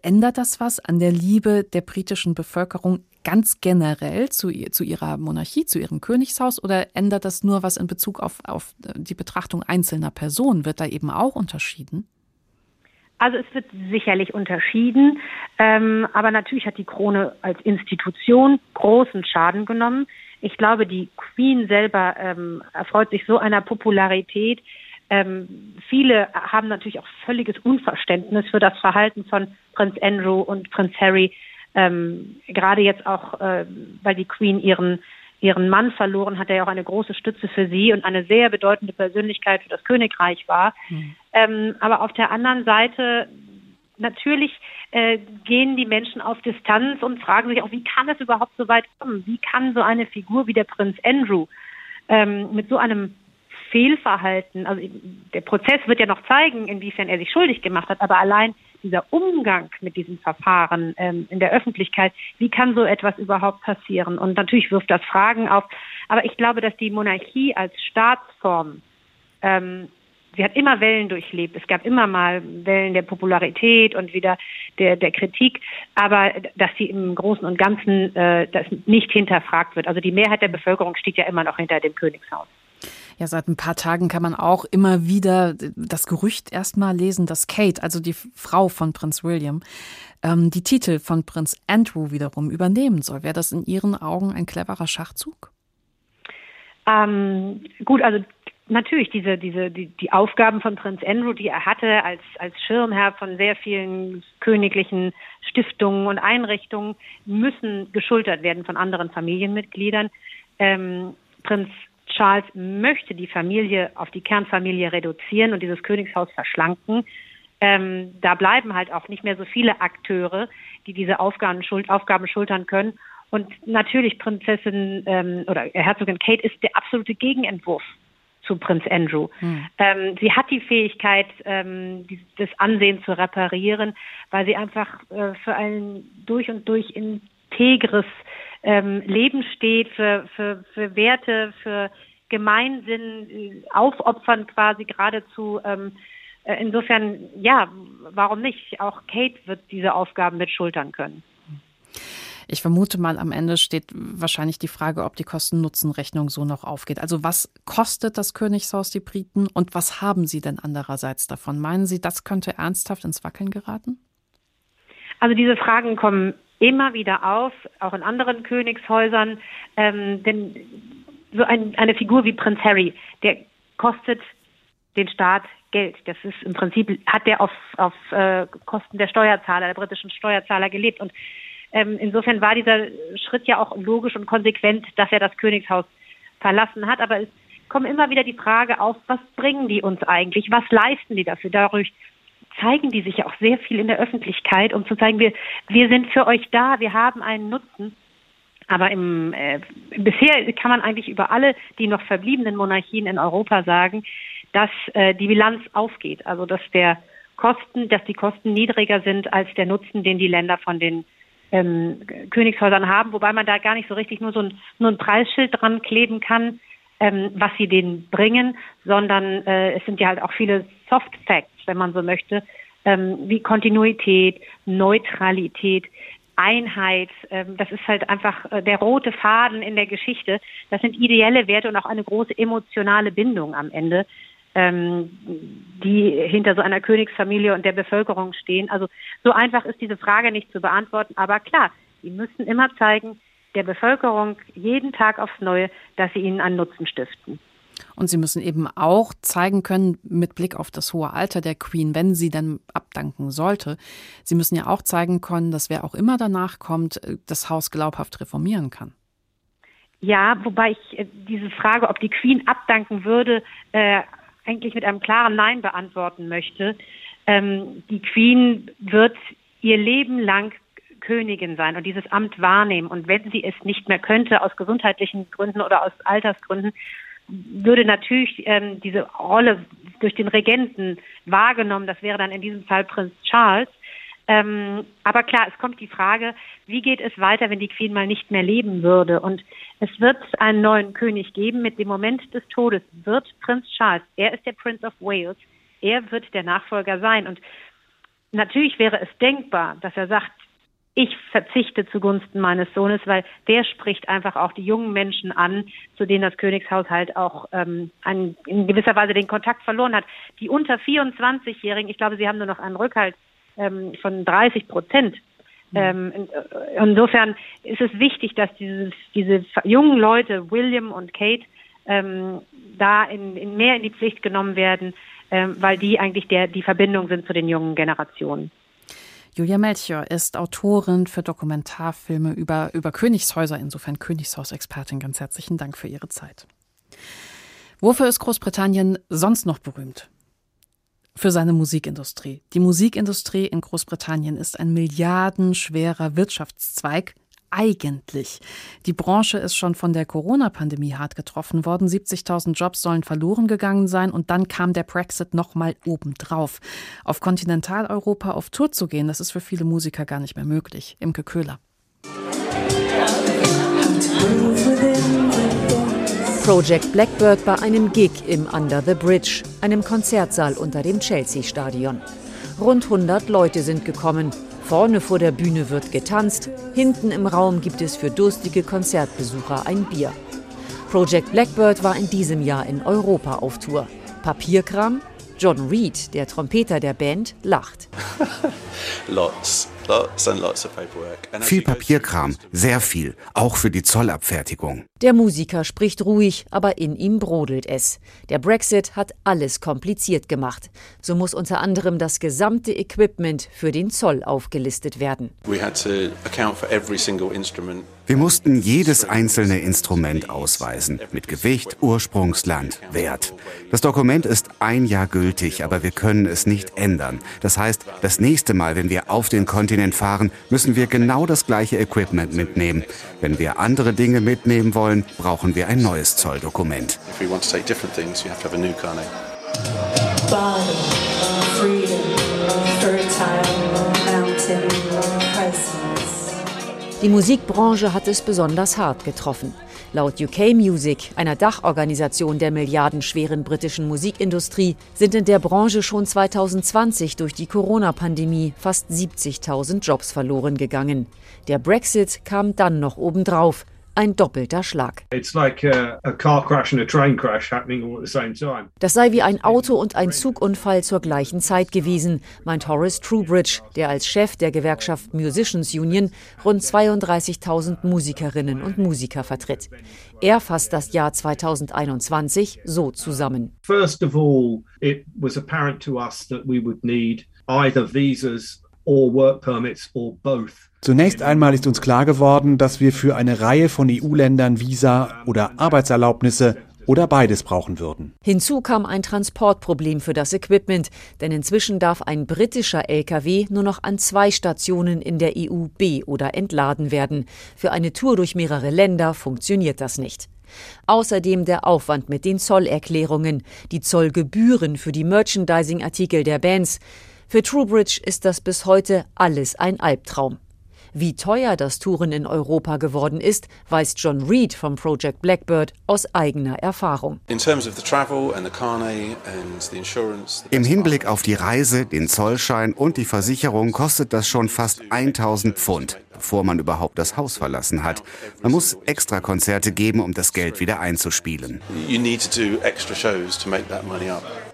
Speaker 2: Ändert das was an der Liebe der britischen Bevölkerung ganz generell zu, zu ihrer Monarchie, zu ihrem Königshaus oder ändert das nur was in Bezug auf, auf die Betrachtung einzelner Personen? Wird da eben auch unterschieden?
Speaker 14: Also es wird sicherlich unterschieden, ähm, aber natürlich hat die Krone als Institution großen Schaden genommen. Ich glaube, die Queen selber ähm, erfreut sich so einer Popularität. Ähm, viele haben natürlich auch völliges Unverständnis für das Verhalten von Prinz Andrew und Prinz Harry ähm, gerade jetzt auch, äh, weil die Queen ihren ihren Mann verloren hat, der ja auch eine große Stütze für sie und eine sehr bedeutende Persönlichkeit für das Königreich war. Mhm. Ähm, aber auf der anderen Seite natürlich äh, gehen die Menschen auf Distanz und fragen sich auch, wie kann es überhaupt so weit kommen? Wie kann so eine Figur wie der Prinz Andrew ähm, mit so einem Fehlverhalten, also der Prozess wird ja noch zeigen, inwiefern er sich schuldig gemacht hat, aber allein dieser Umgang mit diesem Verfahren ähm, in der Öffentlichkeit, wie kann so etwas überhaupt passieren? Und natürlich wirft das Fragen auf. Aber ich glaube, dass die Monarchie als Staatsform, ähm, sie hat immer Wellen durchlebt. Es gab immer mal Wellen der Popularität und wieder der, der Kritik, aber dass sie im Großen und Ganzen äh, das nicht hinterfragt wird. Also die Mehrheit der Bevölkerung steht ja immer noch hinter dem Königshaus.
Speaker 2: Ja, seit ein paar Tagen kann man auch immer wieder das Gerücht erstmal lesen, dass Kate, also die Frau von Prinz William, ähm, die Titel von Prinz Andrew wiederum übernehmen soll. Wäre das in Ihren Augen ein cleverer Schachzug?
Speaker 14: Ähm, gut, also natürlich diese, diese, die, die Aufgaben von Prinz Andrew, die er hatte als, als Schirmherr von sehr vielen königlichen Stiftungen und Einrichtungen, müssen geschultert werden von anderen Familienmitgliedern. Ähm, Prinz Charles möchte die Familie auf die Kernfamilie reduzieren und dieses Königshaus verschlanken. Ähm, da bleiben halt auch nicht mehr so viele Akteure, die diese Aufgaben, schuld, Aufgaben schultern können. Und natürlich Prinzessin ähm, oder Herzogin Kate ist der absolute Gegenentwurf zu Prinz Andrew. Hm. Ähm, sie hat die Fähigkeit, ähm, die, das Ansehen zu reparieren, weil sie einfach äh, für ein durch und durch integres ähm, Leben steht, für, für, für Werte, für Gemeinsinn äh, aufopfern quasi geradezu. Ähm, äh, insofern, ja, warum nicht? Auch Kate wird diese Aufgaben mit schultern können.
Speaker 2: Ich vermute mal, am Ende steht wahrscheinlich die Frage, ob die Kosten-Nutzen-Rechnung so noch aufgeht. Also was kostet das Königshaus die Briten und was haben sie denn andererseits davon? Meinen Sie, das könnte ernsthaft ins Wackeln geraten?
Speaker 14: Also diese Fragen kommen immer wieder auf, auch in anderen Königshäusern. Ähm, denn so ein, eine Figur wie Prinz Harry, der kostet den Staat Geld. Das ist im Prinzip, hat der auf, auf äh, Kosten der Steuerzahler, der britischen Steuerzahler gelebt. Und ähm, insofern war dieser Schritt ja auch logisch und konsequent, dass er das Königshaus verlassen hat. Aber es kommt immer wieder die Frage auf, was bringen die uns eigentlich? Was leisten die dafür? Dadurch zeigen die sich ja auch sehr viel in der Öffentlichkeit, um zu zeigen, wir, wir sind für euch da, wir haben einen Nutzen. Aber im, äh, bisher kann man eigentlich über alle die noch verbliebenen Monarchien in Europa sagen, dass äh, die Bilanz aufgeht, also dass der Kosten, dass die Kosten niedriger sind als der Nutzen, den die Länder von den ähm, Königshäusern haben, wobei man da gar nicht so richtig nur so ein, nur ein Preisschild dran kleben kann, ähm, was sie denen bringen, sondern äh, es sind ja halt auch viele Soft Facts, wenn man so möchte, ähm, wie Kontinuität, Neutralität, Einheit. Ähm, das ist halt einfach äh, der rote Faden in der Geschichte. Das sind ideelle Werte und auch eine große emotionale Bindung am Ende, ähm, die hinter so einer Königsfamilie und der Bevölkerung stehen. Also so einfach ist diese Frage nicht zu beantworten. Aber klar, sie müssen immer zeigen, der Bevölkerung jeden Tag aufs Neue, dass sie ihnen einen Nutzen stiften.
Speaker 2: Und sie müssen eben auch zeigen können, mit Blick auf das hohe Alter der Queen, wenn sie dann abdanken sollte, sie müssen ja auch zeigen können, dass wer auch immer danach kommt, äh, das Haus glaubhaft reformieren kann.
Speaker 14: Ja, wobei ich äh, diese Frage, ob die Queen abdanken würde, äh, eigentlich mit einem klaren Nein beantworten möchte. Ähm, die Queen wird ihr Leben lang Königin sein und dieses Amt wahrnehmen. Und wenn sie es nicht mehr könnte, aus gesundheitlichen Gründen oder aus Altersgründen, würde natürlich ähm, diese Rolle durch den Regenten wahrgenommen. Das wäre dann in diesem Fall Prinz Charles. Ähm, aber klar, es kommt die Frage, wie geht es weiter, wenn die Queen mal nicht mehr leben würde? Und es wird einen neuen König geben. Mit dem Moment des Todes wird Prinz Charles, er ist der Prince of Wales, er wird der Nachfolger sein. Und natürlich wäre es denkbar, dass er sagt, ich verzichte zugunsten meines Sohnes, weil der spricht einfach auch die jungen Menschen an, zu denen das Königshaus halt auch ähm, an, in gewisser Weise den Kontakt verloren hat. Die unter 24-Jährigen, ich glaube, sie haben nur noch einen Rückhalt ähm, von 30 Prozent. Mhm. Ähm, insofern ist es wichtig, dass dieses, diese jungen Leute, William und Kate, ähm, da in, in mehr in die Pflicht genommen werden, ähm, weil die eigentlich der, die Verbindung sind zu den jungen Generationen.
Speaker 2: Julia Melchior ist Autorin für Dokumentarfilme über, über Königshäuser, insofern Königshausexpertin. Ganz herzlichen Dank für Ihre Zeit. Wofür ist Großbritannien sonst noch berühmt? Für seine Musikindustrie. Die Musikindustrie in Großbritannien ist ein milliardenschwerer Wirtschaftszweig, eigentlich? Die Branche ist schon von der Corona-Pandemie hart getroffen worden. 70.000 Jobs sollen verloren gegangen sein und dann kam der Brexit nochmal obendrauf. Auf Kontinentaleuropa auf Tour zu gehen, das ist für viele Musiker gar nicht mehr möglich. Imke Köhler.
Speaker 12: Project Blackbird bei einem Gig im Under the Bridge, einem Konzertsaal unter dem Chelsea-Stadion. Rund 100 Leute sind gekommen. Vorne vor der Bühne wird getanzt, hinten im Raum gibt es für durstige Konzertbesucher ein Bier. Project Blackbird war in diesem Jahr in Europa auf Tour. Papierkram? John Reed, der Trompeter der Band, lacht.
Speaker 15: lots. Viel Papierkram, sehr viel, auch für die Zollabfertigung.
Speaker 12: Der Musiker spricht ruhig, aber in ihm brodelt es. Der Brexit hat alles kompliziert gemacht. So muss unter anderem das gesamte Equipment für den Zoll aufgelistet werden.
Speaker 15: Wir mussten jedes einzelne Instrument ausweisen, mit Gewicht, Ursprungsland, Wert. Das Dokument ist ein Jahr gültig, aber wir können es nicht ändern. Das heißt, das nächste Mal, wenn wir auf den Kontinent fahren, müssen wir genau das gleiche Equipment mitnehmen. Wenn wir andere Dinge mitnehmen wollen, brauchen wir ein neues Zolldokument.
Speaker 12: Die Musikbranche hat es besonders hart getroffen. Laut UK Music, einer Dachorganisation der milliardenschweren britischen Musikindustrie, sind in der Branche schon 2020 durch die Corona-Pandemie fast 70.000 Jobs verloren gegangen. Der Brexit kam dann noch obendrauf ein doppelter Schlag. Das sei wie ein Auto- und ein Zugunfall zur gleichen Zeit gewesen, meint Horace Trubridge, der als Chef der Gewerkschaft Musicians Union rund 32.000 Musikerinnen und Musiker vertritt. Er fasst das Jahr 2021 so zusammen. First of all, it was apparent to us that we would need either visas or work permits or both.
Speaker 16: Zunächst einmal ist uns klar geworden, dass wir für eine Reihe von EU-Ländern Visa oder Arbeitserlaubnisse oder beides brauchen würden.
Speaker 12: Hinzu kam ein Transportproblem für das Equipment, denn inzwischen darf ein britischer Lkw nur noch an zwei Stationen in der EU be- oder entladen werden. Für eine Tour durch mehrere Länder funktioniert das nicht. Außerdem der Aufwand mit den Zollerklärungen, die Zollgebühren für die Merchandising-Artikel der Bands. Für Truebridge ist das bis heute alles ein Albtraum. Wie teuer das Touren in Europa geworden ist, weiß John Reed vom Project Blackbird aus eigener Erfahrung.
Speaker 15: Im Hinblick auf die Reise, den Zollschein und die Versicherung kostet das schon fast 1000 Pfund, bevor man überhaupt das Haus verlassen hat. Man muss extra Konzerte geben, um das Geld wieder einzuspielen.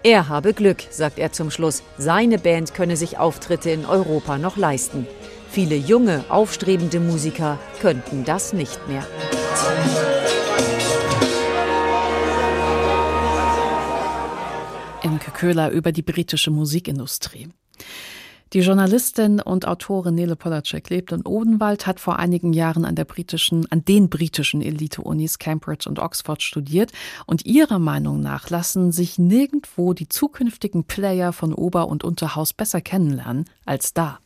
Speaker 12: Er habe Glück, sagt er zum Schluss. Seine Band könne sich Auftritte in Europa noch leisten. Viele junge, aufstrebende Musiker könnten das nicht mehr.
Speaker 2: Imke Köhler über die britische Musikindustrie. Die Journalistin und Autorin Nele Polacek lebt in Odenwald, hat vor einigen Jahren an der britischen, an den britischen Elite-Unis Cambridge und Oxford studiert und ihrer Meinung nach lassen sich nirgendwo die zukünftigen Player von Ober- und Unterhaus besser kennenlernen als da.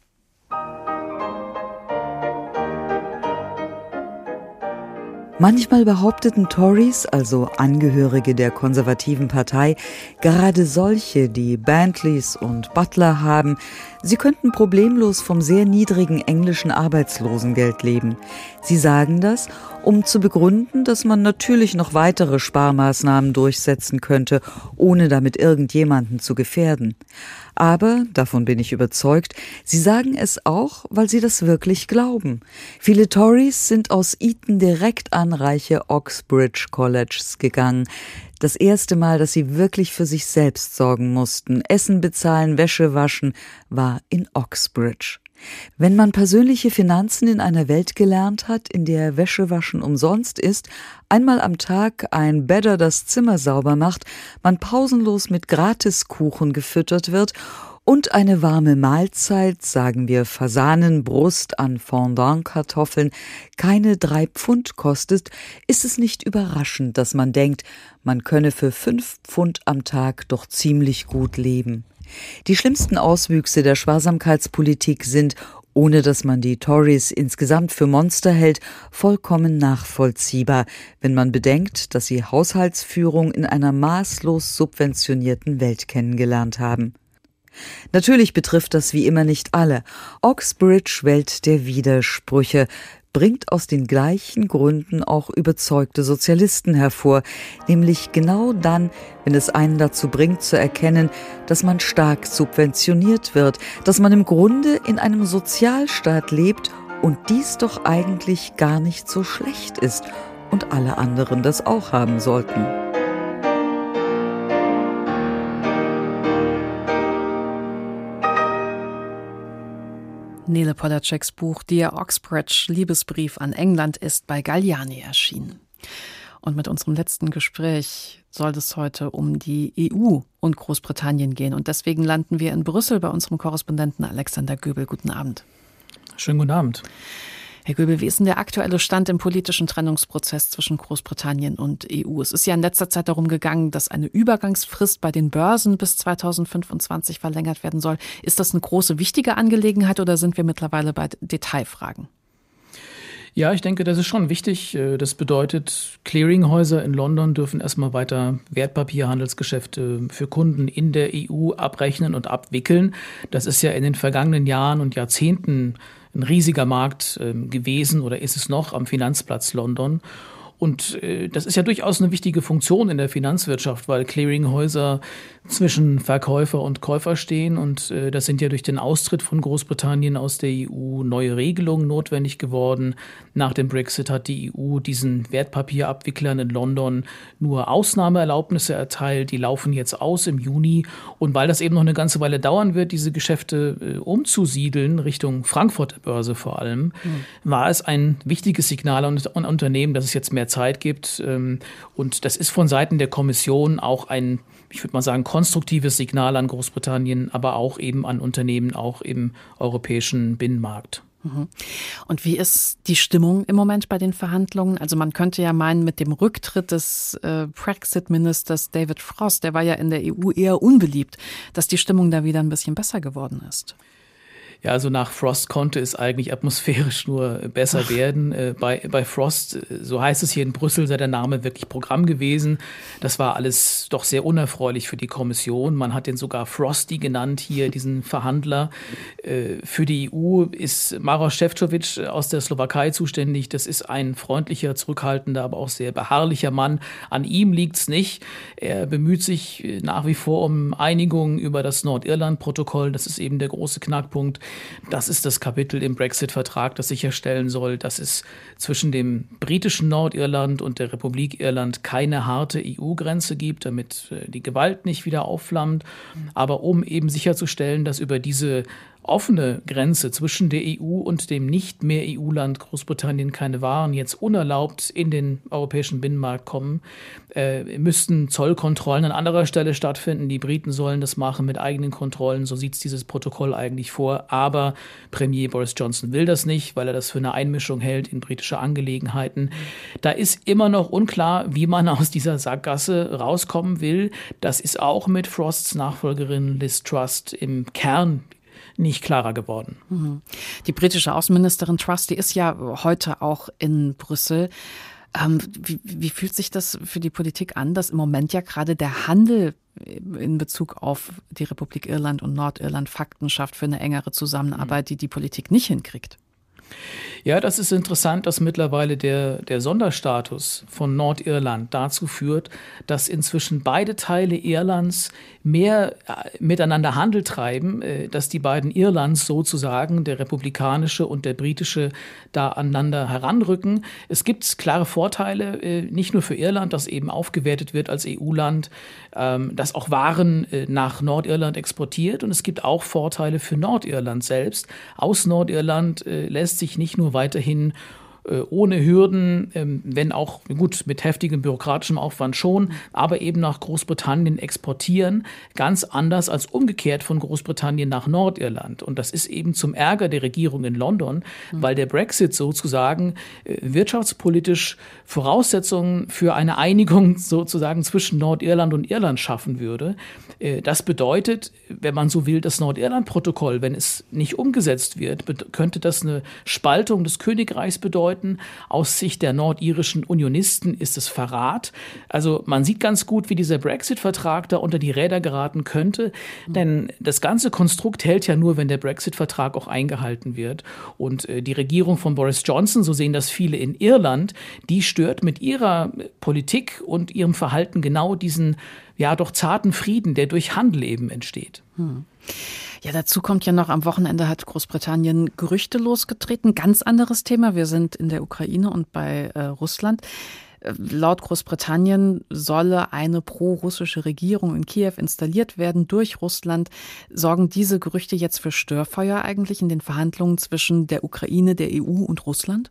Speaker 1: Manchmal behaupteten Tories, also Angehörige der konservativen Partei, gerade solche, die Bantleys und Butler haben, sie könnten problemlos vom sehr niedrigen englischen Arbeitslosengeld leben. Sie sagen das, um zu begründen, dass man natürlich noch weitere Sparmaßnahmen durchsetzen könnte, ohne damit irgendjemanden zu gefährden. Aber, davon bin ich überzeugt, sie sagen es auch, weil sie das wirklich glauben. Viele Tories sind aus Eton direkt an reiche Oxbridge Colleges gegangen. Das erste Mal, dass sie wirklich für sich selbst sorgen mussten, Essen bezahlen, Wäsche waschen, war in Oxbridge. Wenn man persönliche Finanzen in einer Welt gelernt hat, in der Wäschewaschen umsonst ist, einmal am Tag ein Bedder das Zimmer sauber macht, man pausenlos mit Gratiskuchen gefüttert wird und eine warme Mahlzeit, sagen wir Fasanenbrust an Fondant-Kartoffeln, keine drei Pfund kostet, ist es nicht überraschend, dass man denkt, man könne für fünf Pfund am Tag doch ziemlich gut leben. Die schlimmsten Auswüchse der Sparsamkeitspolitik sind, ohne dass man die Tories insgesamt für Monster hält, vollkommen nachvollziehbar, wenn man bedenkt, dass sie Haushaltsführung in einer maßlos subventionierten Welt kennengelernt haben. Natürlich betrifft das wie immer nicht alle. Oxbridge Welt der Widersprüche, bringt aus den gleichen Gründen auch überzeugte Sozialisten hervor, nämlich genau dann, wenn es einen dazu bringt zu erkennen, dass man stark subventioniert wird, dass man im Grunde in einem Sozialstaat lebt und dies doch eigentlich gar nicht so schlecht ist und alle anderen das auch haben sollten.
Speaker 2: Nele Polaceks Buch Dear Oxbridge Liebesbrief an England ist bei Galliani erschienen. Und mit unserem letzten Gespräch soll es heute um die EU und Großbritannien gehen. Und deswegen landen wir in Brüssel bei unserem Korrespondenten Alexander Göbel. Guten Abend.
Speaker 17: Schönen guten Abend.
Speaker 2: Herr Göbel, wie ist denn der aktuelle Stand im politischen Trennungsprozess zwischen Großbritannien und EU? Es ist ja in letzter Zeit darum gegangen, dass eine Übergangsfrist bei den Börsen bis 2025 verlängert werden soll. Ist das eine große, wichtige Angelegenheit oder sind wir mittlerweile bei Detailfragen?
Speaker 17: Ja, ich denke, das ist schon wichtig. Das bedeutet, Clearinghäuser in London dürfen erstmal weiter Wertpapierhandelsgeschäfte für Kunden in der EU abrechnen und abwickeln. Das ist ja in den vergangenen Jahren und Jahrzehnten ein riesiger Markt äh, gewesen oder ist es noch am Finanzplatz London. Und äh, das ist ja durchaus eine wichtige Funktion in der Finanzwirtschaft, weil Clearinghäuser zwischen Verkäufer und Käufer stehen. Und äh, das sind ja durch den Austritt von Großbritannien aus der EU neue Regelungen notwendig geworden. Nach dem Brexit hat die EU diesen Wertpapierabwicklern in London nur Ausnahmeerlaubnisse erteilt. Die laufen jetzt aus im Juni. Und weil das eben noch eine ganze Weile dauern wird, diese Geschäfte äh, umzusiedeln, Richtung Frankfurter Börse vor allem, mhm. war es ein wichtiges Signal an, an Unternehmen, dass es jetzt mehr Zeit gibt. Ähm, und das ist von Seiten der Kommission auch ein, ich würde mal sagen, konstruktives Signal an Großbritannien, aber auch eben an Unternehmen, auch im europäischen Binnenmarkt.
Speaker 2: Mhm. Und wie ist die Stimmung im Moment bei den Verhandlungen? Also man könnte ja meinen, mit dem Rücktritt des äh, Brexit-Ministers David Frost, der war ja in der EU eher unbeliebt, dass die Stimmung da wieder ein bisschen besser geworden ist.
Speaker 17: Ja, also nach Frost konnte es eigentlich atmosphärisch nur besser Ach. werden. Äh, bei, bei Frost, äh, so heißt es hier in Brüssel, sei der Name wirklich Programm gewesen. Das war alles doch sehr unerfreulich für die Kommission. Man hat den sogar Frosty genannt, hier diesen Verhandler. Äh, für die EU ist Maros Šefčovič aus der Slowakei zuständig. Das ist ein freundlicher, zurückhaltender, aber auch sehr beharrlicher Mann. An ihm liegt es nicht. Er bemüht sich nach wie vor um Einigung über das Nordirland-Protokoll. Das ist eben der große Knackpunkt. Das ist das Kapitel im Brexit-Vertrag, das sicherstellen soll, dass es zwischen dem britischen Nordirland und der Republik Irland keine harte EU-Grenze gibt, damit äh, die Gewalt nicht wieder aufflammt. Aber um eben sicherzustellen, dass über diese offene Grenze zwischen der EU und dem nicht mehr EU-Land Großbritannien keine Waren jetzt unerlaubt in den europäischen Binnenmarkt kommen, äh, müssten Zollkontrollen an anderer Stelle stattfinden. Die Briten sollen das machen mit eigenen Kontrollen. So sieht es dieses Protokoll eigentlich vor. Aber Premier Boris Johnson will das nicht, weil er das für eine Einmischung hält in britische Angelegenheiten. Da ist immer noch unklar, wie man aus dieser Sackgasse rauskommen will. Das ist auch mit Frosts Nachfolgerin Liz Trust im Kern nicht klarer geworden. Mhm.
Speaker 2: Die britische Außenministerin Truss, die ist ja heute auch in Brüssel. Ähm, wie, wie fühlt sich das für die Politik an, dass im Moment ja gerade der Handel in Bezug auf die Republik Irland und Nordirland Fakten schafft für eine engere Zusammenarbeit, die die Politik nicht hinkriegt?
Speaker 17: Ja, das ist interessant, dass mittlerweile der, der Sonderstatus von Nordirland dazu führt, dass inzwischen beide Teile Irlands mehr äh, miteinander Handel treiben, äh, dass die beiden Irlands sozusagen, der republikanische und der britische, da aneinander heranrücken. Es gibt klare Vorteile, äh, nicht nur für Irland, das eben aufgewertet wird als EU-Land, ähm, das auch Waren nach Nordirland exportiert. Und es gibt auch Vorteile für Nordirland selbst. Aus Nordirland lässt sich nicht nur weiterhin ohne Hürden, ähm, wenn auch gut mit heftigem bürokratischem Aufwand schon, aber eben nach Großbritannien exportieren, ganz anders als umgekehrt von Großbritannien nach Nordirland. Und das ist eben zum Ärger der Regierung in London, mhm. weil der Brexit sozusagen äh, wirtschaftspolitisch Voraussetzungen für eine Einigung sozusagen zwischen Nordirland und Irland schaffen würde. Äh, das bedeutet, wenn man so will, das Nordirland-Protokoll, wenn es nicht umgesetzt wird, könnte das eine Spaltung des Königreichs bedeuten bedeuten. Aus Sicht der nordirischen Unionisten ist es Verrat. Also man sieht ganz gut, wie dieser Brexit-Vertrag da unter die Räder geraten könnte. Denn das ganze Konstrukt hält ja nur, wenn der Brexit-Vertrag auch eingehalten wird. Und äh, die Regierung von Boris Johnson, so sehen das viele in Irland, die stört mit ihrer Politik und ihrem Verhalten genau diesen ja doch zarten Frieden, der durch Handel eben entsteht. Hm.
Speaker 2: Ja, dazu kommt ja noch, am Wochenende hat Großbritannien Gerüchte losgetreten. Ganz anderes Thema. Wir sind in der Ukraine und bei äh, Russland. Äh, laut Großbritannien solle eine pro-russische Regierung in Kiew installiert werden durch Russland. Sorgen diese Gerüchte jetzt für Störfeuer eigentlich in den Verhandlungen zwischen der Ukraine, der EU und Russland?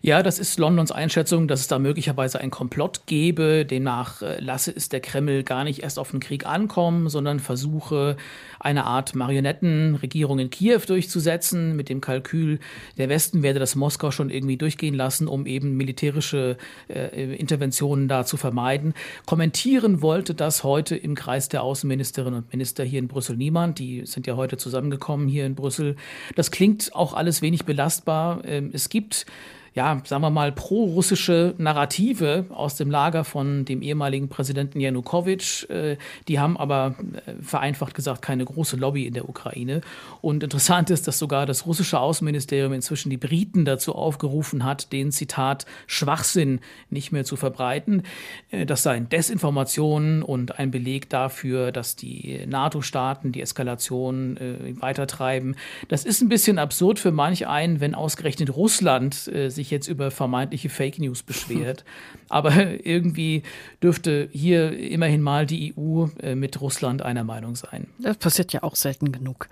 Speaker 17: Ja, das ist Londons Einschätzung, dass es da möglicherweise ein Komplott gebe. Demnach äh, lasse es der Kreml gar nicht erst auf den Krieg ankommen, sondern versuche eine Art Marionettenregierung in Kiew durchzusetzen, mit dem Kalkül, der Westen werde das Moskau schon irgendwie durchgehen lassen, um eben militärische äh, Interventionen da zu vermeiden. Kommentieren wollte das heute im Kreis der Außenministerinnen und Minister hier in Brüssel niemand. Die sind ja heute zusammengekommen hier in Brüssel. Das klingt auch alles wenig belastbar. Ähm, es gibt ja, sagen wir mal, pro-russische Narrative aus dem Lager von dem ehemaligen Präsidenten Janukowitsch. Äh, die haben aber äh, vereinfacht gesagt keine große Lobby in der Ukraine. Und interessant ist, dass sogar das russische Außenministerium inzwischen die Briten dazu aufgerufen hat, den Zitat Schwachsinn nicht mehr zu verbreiten. Äh, das seien Desinformationen und ein Beleg dafür, dass die NATO-Staaten die Eskalation weitertreiben. Das ist ein bisschen absurd für manch einen, wenn ausgerechnet Russland sich sich jetzt über vermeintliche Fake News beschwert. Aber irgendwie dürfte hier immerhin mal die EU äh, mit Russland einer Meinung sein.
Speaker 2: Das passiert ja auch selten genug.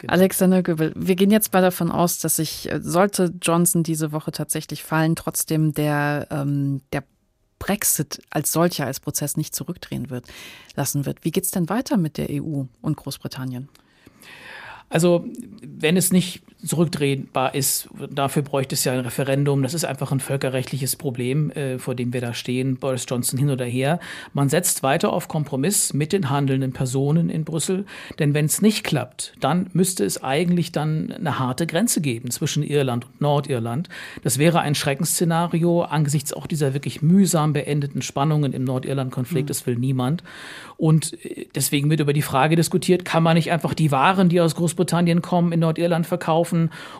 Speaker 2: genau. Alexander Göbel, wir gehen jetzt mal davon aus, dass sich, äh, sollte Johnson diese Woche tatsächlich fallen, trotzdem der, ähm, der Brexit als solcher, als Prozess nicht zurückdrehen wird, lassen wird. Wie geht es denn weiter mit der EU und Großbritannien?
Speaker 17: Also, wenn es nicht zurückdrehbar ist. Dafür bräuchte es ja ein Referendum. Das ist einfach ein völkerrechtliches Problem, äh, vor dem wir da stehen, Boris Johnson hin oder her. Man setzt weiter auf Kompromiss mit den handelnden Personen in Brüssel. Denn wenn es nicht klappt, dann müsste es eigentlich dann eine harte Grenze geben zwischen Irland und Nordirland. Das wäre ein Schreckensszenario angesichts auch dieser wirklich mühsam beendeten Spannungen im Nordirland-Konflikt. Mhm. Das will niemand. Und äh, deswegen wird über die Frage diskutiert, kann man nicht einfach die Waren, die aus Großbritannien kommen, in Nordirland verkaufen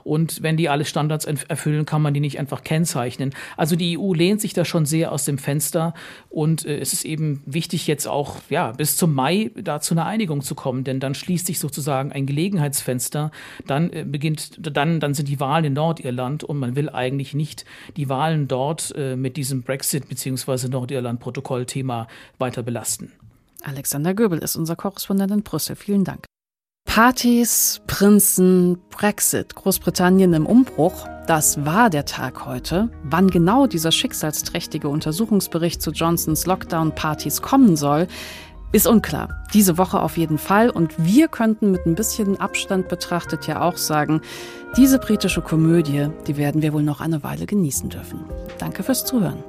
Speaker 17: und wenn die alle Standards erfüllen, kann man die nicht einfach kennzeichnen. Also die EU lehnt sich da schon sehr aus dem Fenster und äh, es ist eben wichtig jetzt auch ja bis zum Mai da zu einer Einigung zu kommen, denn dann schließt sich sozusagen ein Gelegenheitsfenster, dann äh, beginnt dann dann sind die Wahlen in Nordirland und man will eigentlich nicht die Wahlen dort äh, mit diesem Brexit bzw. Nordirland-Protokollthema weiter belasten.
Speaker 2: Alexander Göbel ist unser Korrespondent in Brüssel. Vielen Dank. Partys, Prinzen, Brexit, Großbritannien im Umbruch, das war der Tag heute. Wann genau dieser schicksalsträchtige Untersuchungsbericht zu Johnsons Lockdown-Partys kommen soll, ist unklar. Diese Woche auf jeden Fall. Und wir könnten mit ein bisschen Abstand betrachtet ja auch sagen, diese britische Komödie, die werden wir wohl noch eine Weile genießen dürfen. Danke fürs Zuhören.